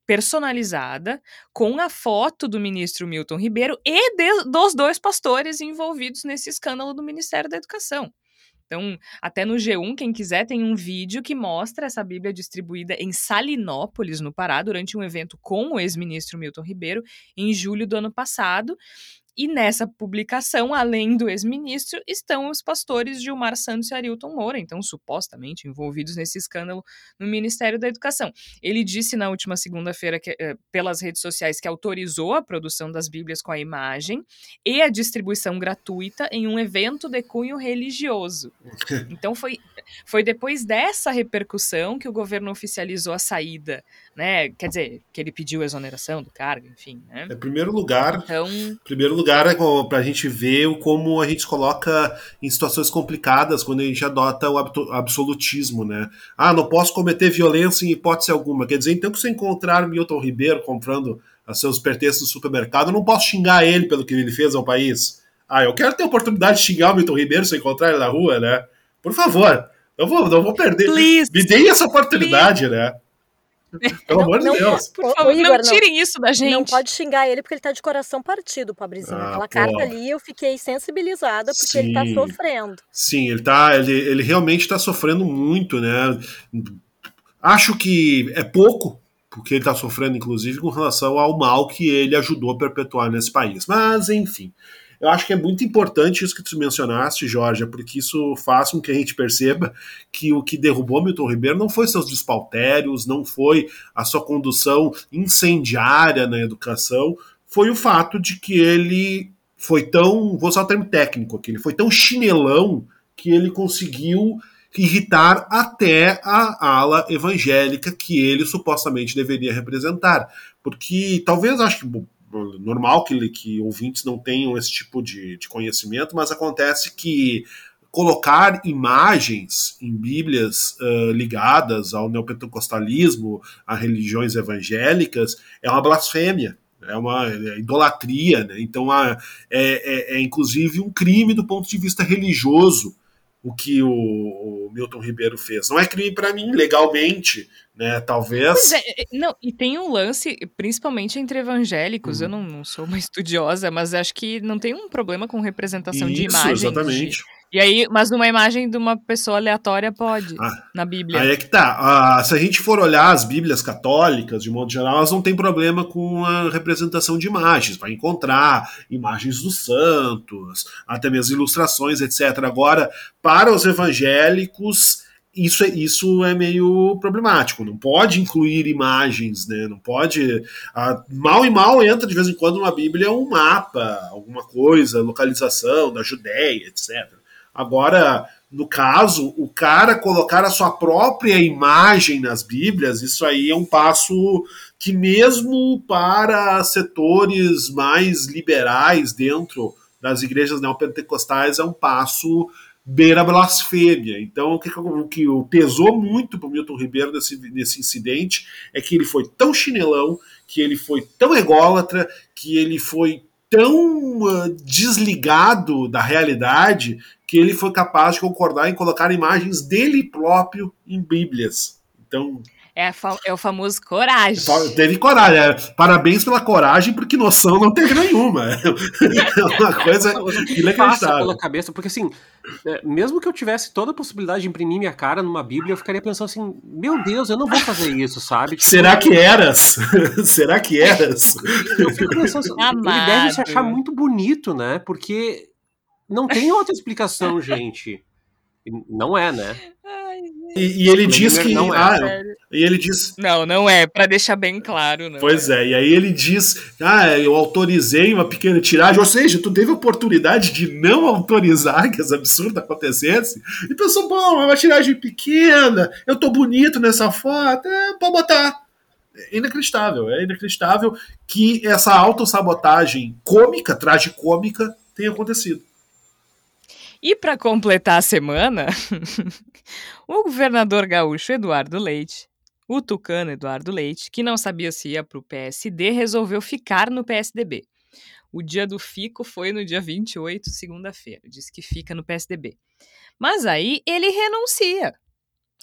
personalizada, com a foto do ministro Milton Ribeiro e de, dos dois pastores envolvidos nesse escândalo do Ministério da Educação. Então, até no G1, quem quiser, tem um vídeo que mostra essa Bíblia distribuída em Salinópolis, no Pará, durante um evento com o ex-ministro Milton Ribeiro, em julho do ano passado. E nessa publicação, além do ex-ministro, estão os pastores Gilmar Santos e Arilton Moura, então supostamente envolvidos nesse escândalo no Ministério da Educação. Ele disse na última segunda-feira eh, pelas redes sociais que autorizou a produção das Bíblias com a imagem e a distribuição gratuita em um evento de cunho religioso. Então foi, foi depois dessa repercussão que o governo oficializou a saída, né? Quer dizer, que ele pediu exoneração do cargo, enfim. Né? Em primeiro lugar, então, primeiro lugar lugar é para a gente ver como a gente coloca em situações complicadas quando a gente adota o absolutismo, né? Ah, não posso cometer violência em hipótese alguma. Quer dizer, então que se encontrar Milton Ribeiro comprando seus pertences no supermercado, eu não posso xingar ele pelo que ele fez ao país. Ah, eu quero ter a oportunidade de xingar o Milton Ribeiro se eu encontrar ele na rua, né? Por favor, eu vou, não vou perder. Please. Me deem essa oportunidade, Please. né? Pelo amor de Deus. Por favor, Igor, não tirem isso da gente. Não pode xingar ele porque ele tá de coração partido, pobrezinho. Ah, Aquela pô. carta ali eu fiquei sensibilizada porque Sim. ele tá sofrendo. Sim, ele tá. Ele, ele realmente tá sofrendo muito, né? Acho que é pouco porque ele está sofrendo, inclusive, com relação ao mal que ele ajudou a perpetuar nesse país. Mas, enfim. Eu acho que é muito importante isso que tu mencionaste, Jorge, porque isso faz com que a gente perceba que o que derrubou Milton Ribeiro não foi seus despautérios, não foi a sua condução incendiária na educação, foi o fato de que ele foi tão, vou usar o termo técnico aqui, ele foi tão chinelão que ele conseguiu irritar até a ala evangélica que ele supostamente deveria representar. Porque talvez, acho que normal que, que ouvintes não tenham esse tipo de, de conhecimento, mas acontece que colocar imagens em Bíblias uh, ligadas ao neopentecostalismo, a religiões evangélicas, é uma blasfêmia, é uma é idolatria. Né? Então, é, é, é, inclusive um crime do ponto de vista religioso o que o, o Milton Ribeiro fez. Não é crime para mim, legalmente, né? Talvez. É, é, não, e tem um lance, principalmente entre evangélicos. Uhum. Eu não, não, sou uma estudiosa, mas acho que não tem um problema com representação Isso, de imagem. Exatamente. De e aí, mas numa imagem de uma pessoa aleatória pode, ah, na Bíblia. Aí é que tá. Ah, se a gente for olhar as Bíblias católicas, de modo geral, elas não têm problema com a representação de imagens. Vai encontrar imagens dos santos, até mesmo ilustrações, etc. Agora, para os evangélicos, isso é, isso é meio problemático. Não pode incluir imagens, né? Não pode. Ah, mal e mal entra de vez em quando na Bíblia um mapa, alguma coisa, localização da Judéia, etc. Agora, no caso, o cara colocar a sua própria imagem nas Bíblias, isso aí é um passo que, mesmo para setores mais liberais dentro das igrejas neopentecostais, é um passo beira blasfêmia. Então, o que, o que pesou muito para o Milton Ribeiro nesse, nesse incidente é que ele foi tão chinelão, que ele foi tão ególatra, que ele foi tão uh, desligado da realidade que ele foi capaz de concordar em colocar imagens dele próprio em Bíblias. Então. É, é, o famoso coragem. Teve coragem. É, parabéns pela coragem, porque noção não teve nenhuma. É uma coisa inacreditável. pela cabeça, porque assim, é, mesmo que eu tivesse toda a possibilidade de imprimir minha cara numa Bíblia, eu ficaria pensando assim: meu Deus, eu não vou fazer isso, sabe? Tipo, Será que eras? Será que eras? Eu fico pensando assim, ele deve se achar muito bonito, né? Porque não tem outra explicação, gente. Não é, né? E, e, ele diz que. Não é, ah, e ele diz. Não, não é, para deixar bem claro. Pois é. é. e aí ele diz: Ah, eu autorizei uma pequena tiragem, ou seja, tu teve a oportunidade de não autorizar que esse absurdo acontecesse, e pensou: bom, é uma tiragem pequena, eu tô bonito nessa foto, é, pode botar. É inacreditável, é inacreditável que essa autossabotagem cômica, tragicômica, tenha acontecido. E para completar a semana, o governador gaúcho Eduardo Leite, o tucano Eduardo Leite, que não sabia se ia para o PSD, resolveu ficar no PSDB. O dia do fico foi no dia 28, segunda-feira. Diz que fica no PSDB. Mas aí ele renuncia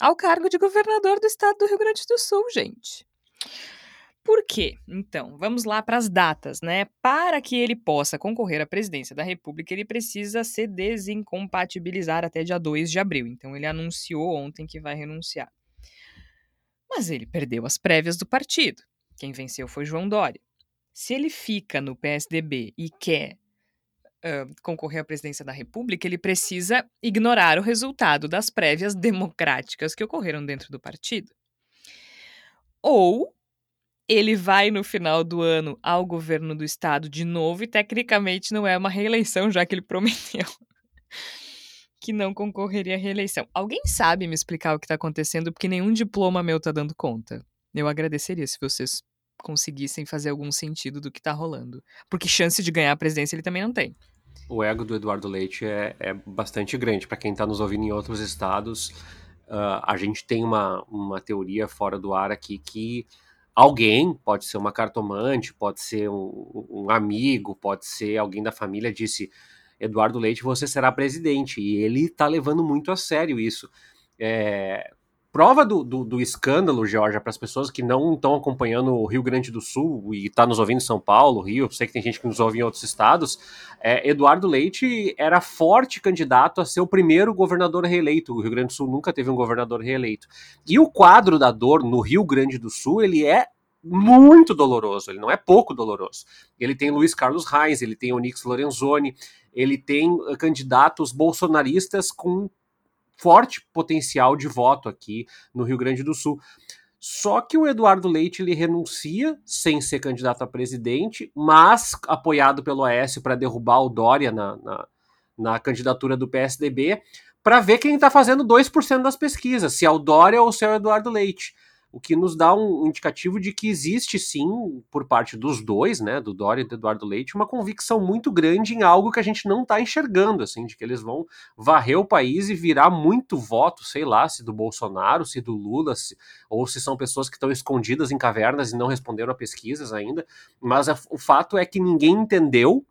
ao cargo de governador do estado do Rio Grande do Sul, gente. Por quê? Então, vamos lá para as datas, né? Para que ele possa concorrer à presidência da República, ele precisa se desincompatibilizar até dia 2 de abril. Então, ele anunciou ontem que vai renunciar. Mas ele perdeu as prévias do partido. Quem venceu foi João Dória. Se ele fica no PSDB e quer uh, concorrer à presidência da República, ele precisa ignorar o resultado das prévias democráticas que ocorreram dentro do partido. Ou ele vai no final do ano ao governo do estado de novo e tecnicamente não é uma reeleição, já que ele prometeu que não concorreria à reeleição. Alguém sabe me explicar o que está acontecendo? Porque nenhum diploma meu está dando conta. Eu agradeceria se vocês conseguissem fazer algum sentido do que está rolando. Porque chance de ganhar a presidência ele também não tem. O ego do Eduardo Leite é, é bastante grande. Para quem está nos ouvindo em outros estados, uh, a gente tem uma, uma teoria fora do ar aqui que alguém, pode ser uma cartomante, pode ser um, um, amigo, pode ser alguém da família, disse: Eduardo Leite, você será presidente. E ele está levando muito a sério isso. É, prova do, do, do escândalo, Georgia, para as pessoas que não estão acompanhando o Rio Grande do Sul e está nos ouvindo em São Paulo, Rio, sei que tem gente que nos ouve em outros estados, é, Eduardo Leite era forte candidato a ser o primeiro governador reeleito. O Rio Grande do Sul nunca teve um governador reeleito. E o quadro da dor no Rio Grande do Sul, ele é muito doloroso, ele não é pouco doloroso. Ele tem Luiz Carlos Reis, ele tem Onix Lorenzoni, ele tem eh, candidatos bolsonaristas com forte potencial de voto aqui no Rio Grande do Sul. Só que o Eduardo Leite ele renuncia sem ser candidato a presidente, mas apoiado pelo Aécio para derrubar o Dória na, na, na candidatura do PSDB, para ver quem está fazendo 2% das pesquisas, se é o Dória ou se é o Eduardo Leite o que nos dá um indicativo de que existe sim, por parte dos dois, né, do Dória e do Eduardo Leite, uma convicção muito grande em algo que a gente não está enxergando, assim, de que eles vão varrer o país e virar muito voto, sei lá, se do Bolsonaro, se do Lula, se, ou se são pessoas que estão escondidas em cavernas e não responderam a pesquisas ainda, mas a, o fato é que ninguém entendeu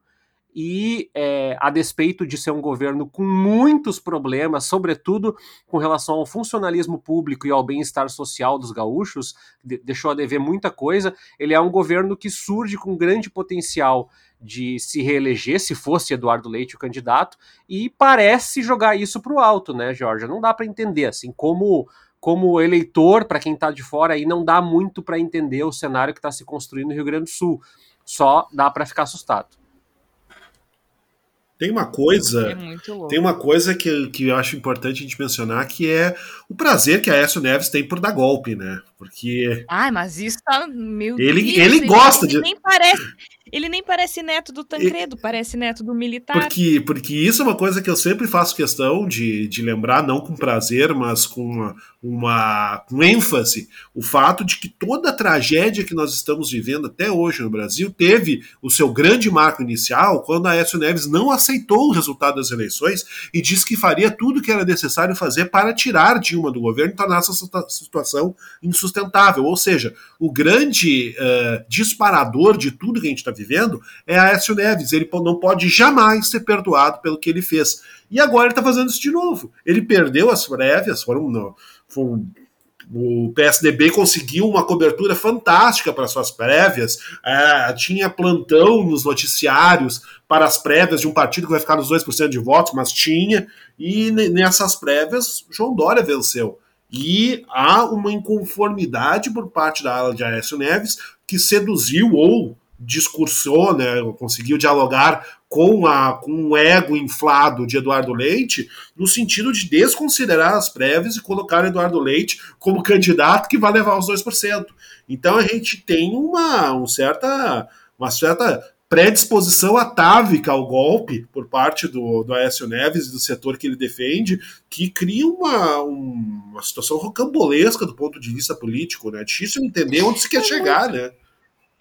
e é, a despeito de ser um governo com muitos problemas, sobretudo com relação ao funcionalismo público e ao bem-estar social dos gaúchos, de, deixou a dever muita coisa, ele é um governo que surge com grande potencial de se reeleger, se fosse Eduardo Leite o candidato, e parece jogar isso para o alto, né, Jorge? Não dá para entender, assim, como como eleitor, para quem está de fora aí, não dá muito para entender o cenário que está se construindo no Rio Grande do Sul. Só dá para ficar assustado. Tem uma coisa, é tem uma coisa que, que eu acho importante a gente mencionar que é o prazer que a Aécio Neves tem por dar golpe, né? Porque. Ai, mas isso tá. Meu ele, Deus, ele, gosta ele de. Nem parece, ele nem parece neto do Tancredo, parece neto do militar. Porque, porque isso é uma coisa que eu sempre faço questão de, de lembrar, não com prazer, mas com uma, uma com ênfase, o fato de que toda a tragédia que nós estamos vivendo até hoje no Brasil teve o seu grande marco inicial quando a Aécio Neves não aceitou o resultado das eleições e disse que faria tudo o que era necessário fazer para tirar Dilma do governo e tornar essa situação insustentável. Ou seja, o grande uh, disparador de tudo que a gente está vivendo vivendo é Aécio Neves. Ele não pode jamais ser perdoado pelo que ele fez. E agora ele está fazendo isso de novo. Ele perdeu as prévias, foram, foram o PSDB conseguiu uma cobertura fantástica para suas prévias, é, tinha plantão nos noticiários para as prévias de um partido que vai ficar nos 2% de votos, mas tinha, e nessas prévias João Dória venceu. E há uma inconformidade por parte da ala de Aécio Neves que seduziu ou discursou, né, conseguiu dialogar com, a, com o ego inflado de Eduardo Leite, no sentido de desconsiderar as prévias e colocar Eduardo Leite como candidato que vai levar os 2%. Então a gente tem uma, um certa, uma certa predisposição atávica ao golpe por parte do, do Aécio Neves e do setor que ele defende, que cria uma, uma situação rocambolesca do ponto de vista político, né? É difícil entender onde se quer chegar, né?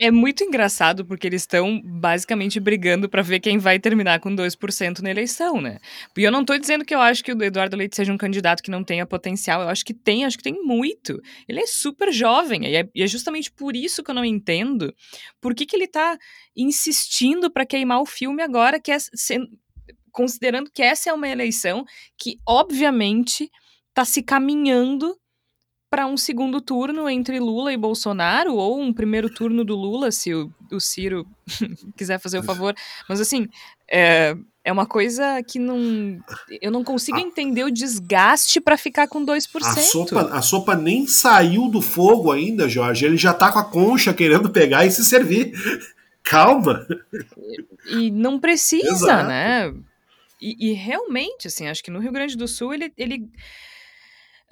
É muito engraçado porque eles estão basicamente brigando para ver quem vai terminar com 2% na eleição, né? E eu não tô dizendo que eu acho que o Eduardo Leite seja um candidato que não tenha potencial, eu acho que tem, acho que tem muito. Ele é super jovem, e é, e é justamente por isso que eu não entendo por que, que ele tá insistindo para queimar o filme agora, que é considerando que essa é uma eleição que, obviamente, tá se caminhando para um segundo turno entre Lula e Bolsonaro, ou um primeiro turno do Lula, se o, o Ciro quiser fazer o favor. Mas assim, é, é uma coisa que não. Eu não consigo a, entender o desgaste para ficar com 2%. A sopa, a sopa nem saiu do fogo ainda, Jorge. Ele já tá com a concha querendo pegar e se servir. Calma. E, e não precisa, Exato. né? E, e, realmente, assim, acho que no Rio Grande do Sul ele. ele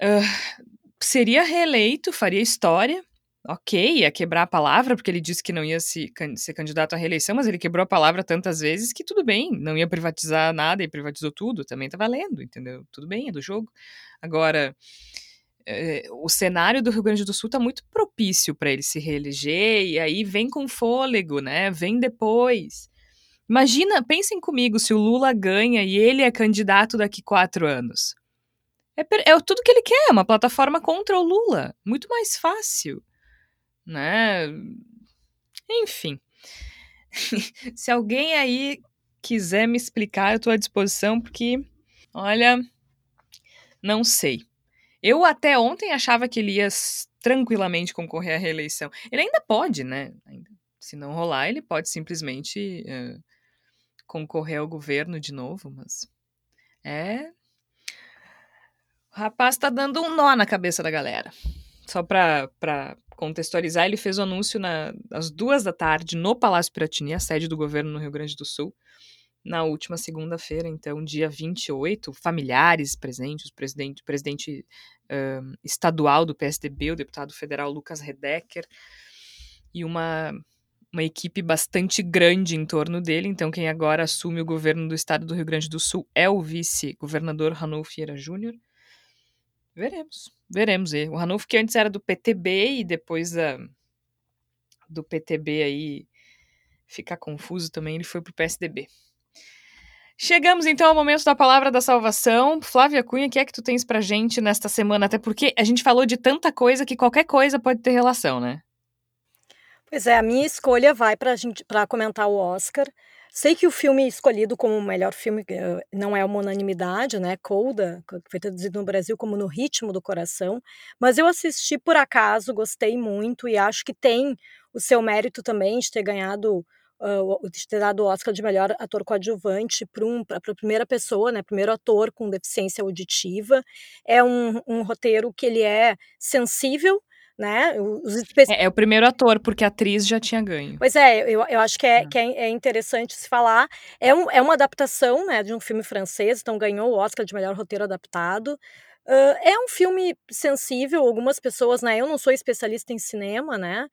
uh, seria reeleito, faria história. Ok, ia quebrar a palavra, porque ele disse que não ia se, ser candidato à reeleição, mas ele quebrou a palavra tantas vezes que tudo bem, não ia privatizar nada e privatizou tudo, também tá valendo, entendeu? Tudo bem, é do jogo. Agora, é, o cenário do Rio Grande do Sul tá muito propício para ele se reeleger, e aí vem com fôlego, né? Vem depois. Imagina, pensem comigo, se o Lula ganha e ele é candidato daqui quatro anos. É, é tudo que ele quer, uma plataforma contra o Lula. Muito mais fácil. Né? Enfim. Se alguém aí quiser me explicar, eu estou à disposição, porque, olha, não sei. Eu até ontem achava que ele ia tranquilamente concorrer à reeleição. Ele ainda pode, né? Se não rolar, ele pode simplesmente uh, concorrer ao governo de novo, mas é o rapaz tá dando um nó na cabeça da galera. Só pra, pra contextualizar, ele fez o anúncio na, às duas da tarde no Palácio Piratini, a sede do governo no Rio Grande do Sul, na última segunda-feira, então, dia 28, familiares presentes, o presidente, o presidente uh, estadual do PSDB, o deputado federal Lucas Redecker, e uma, uma equipe bastante grande em torno dele. Então, quem agora assume o governo do estado do Rio Grande do Sul é o vice-governador Ranulfo Vieira Júnior. Veremos, veremos. O Ranulfo que antes era do PTB e depois da, do PTB aí ficar confuso também, ele foi pro PSDB. Chegamos então ao momento da palavra da salvação. Flávia Cunha, o que é que tu tens pra gente nesta semana? Até porque a gente falou de tanta coisa que qualquer coisa pode ter relação, né? Pois é, a minha escolha vai para para comentar o Oscar. Sei que o filme escolhido como o melhor filme eh, não é uma unanimidade, né? Coda, que foi traduzido no Brasil como No Ritmo do Coração, mas eu assisti por acaso, gostei muito e acho que tem o seu mérito também de ter ganhado uh, de ter dado o Oscar de melhor ator coadjuvante para um, a primeira pessoa, né, primeiro ator com deficiência auditiva. É um, um roteiro que ele é sensível né? Os é, é, o primeiro ator, porque a atriz já tinha ganho. Pois é, eu, eu acho que, é, é. que é, é, interessante se falar. É, um, é uma adaptação né, de um filme francês, então ganhou o Oscar de melhor roteiro adaptado. Uh, é um filme sensível, algumas pessoas, né? Eu não sou especialista em cinema, né?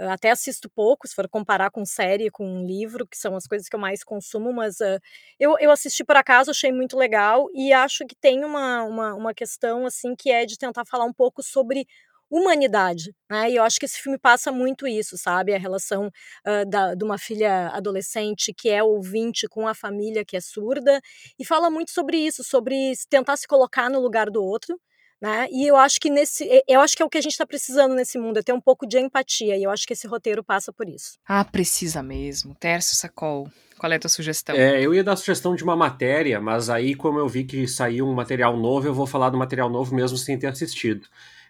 Uh, até assisto pouco, se for comparar com série, com um livro, que são as coisas que eu mais consumo, mas uh, eu, eu assisti por acaso, achei muito legal e acho que tem uma, uma, uma questão, assim, que é de tentar falar um pouco sobre humanidade, né? E eu acho que esse filme passa muito isso, sabe? A relação uh, da, de uma filha adolescente que é ouvinte com a família que é surda e fala muito sobre isso, sobre tentar se colocar no lugar do outro, né? E eu acho que nesse, eu acho que é o que a gente está precisando nesse mundo, é ter um pouco de empatia. E eu acho que esse roteiro passa por isso. Ah, precisa mesmo. Tércio Sacol, qual é a tua sugestão? É, eu ia dar a sugestão de uma matéria, mas aí como eu vi que saiu um material novo, eu vou falar do material novo mesmo sem ter assistido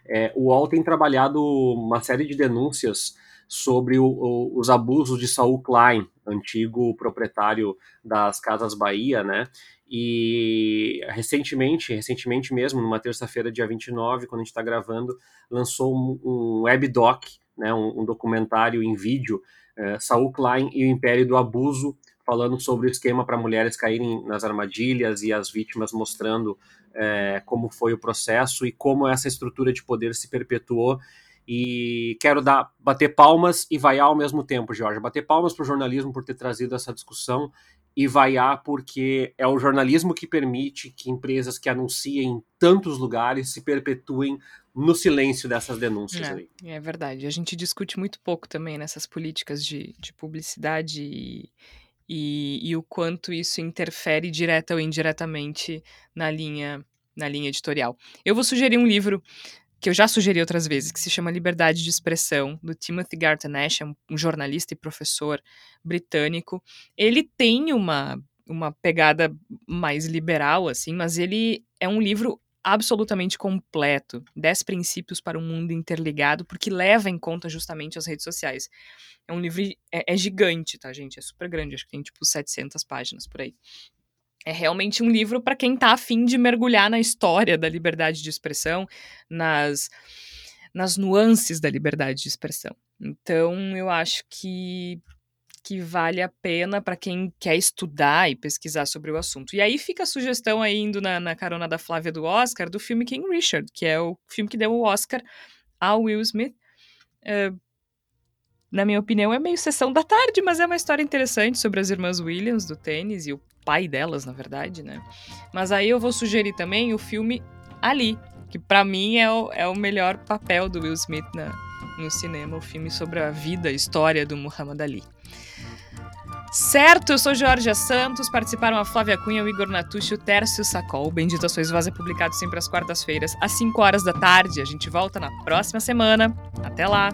É, o UOL tem trabalhado uma série de denúncias sobre o, o, os abusos de Saul Klein, antigo proprietário das Casas Bahia, né? E recentemente, recentemente mesmo, numa terça-feira, dia 29, quando a gente está gravando, lançou um, um webdoc, né, um, um, documentário em vídeo, é, Saul Klein e o Império do Abuso, falando sobre o esquema para mulheres caírem nas armadilhas e as vítimas mostrando é, como foi o processo e como essa estrutura de poder se perpetuou e quero dar, bater palmas e vaiar ao mesmo tempo, Jorge. Bater palmas para o jornalismo por ter trazido essa discussão e vaiar porque é o jornalismo que permite que empresas que anunciem em tantos lugares se perpetuem no silêncio dessas denúncias. É, aí. é verdade. A gente discute muito pouco também nessas políticas de, de publicidade e, e, e o quanto isso interfere direta ou indiretamente na linha, na linha editorial. Eu vou sugerir um livro que eu já sugeri outras vezes, que se chama Liberdade de Expressão, do Timothy Garton Ash, é um jornalista e professor britânico. Ele tem uma, uma pegada mais liberal, assim, mas ele é um livro absolutamente completo. Dez princípios para um mundo interligado, porque leva em conta justamente as redes sociais. É um livro, é, é gigante, tá, gente? É super grande, acho que tem tipo 700 páginas por aí é realmente um livro para quem está afim de mergulhar na história da liberdade de expressão, nas, nas nuances da liberdade de expressão. Então, eu acho que, que vale a pena para quem quer estudar e pesquisar sobre o assunto. E aí fica a sugestão aí, indo na, na carona da Flávia do Oscar, do filme King Richard, que é o filme que deu o Oscar ao Will Smith. Uh, na minha opinião, é meio sessão da tarde, mas é uma história interessante sobre as irmãs Williams do tênis e o pai delas, na verdade, né? Mas aí eu vou sugerir também o filme Ali, que para mim é o, é o melhor papel do Will Smith na, no cinema, o filme sobre a vida, a história do Muhammad Ali. Certo, eu sou Georgia Santos, participaram a Flávia Cunha, o Igor Natucci o Tércio Sacol. Bendito a Sois Voz é publicado sempre às quartas-feiras, às 5 horas da tarde. A gente volta na próxima semana. Até lá!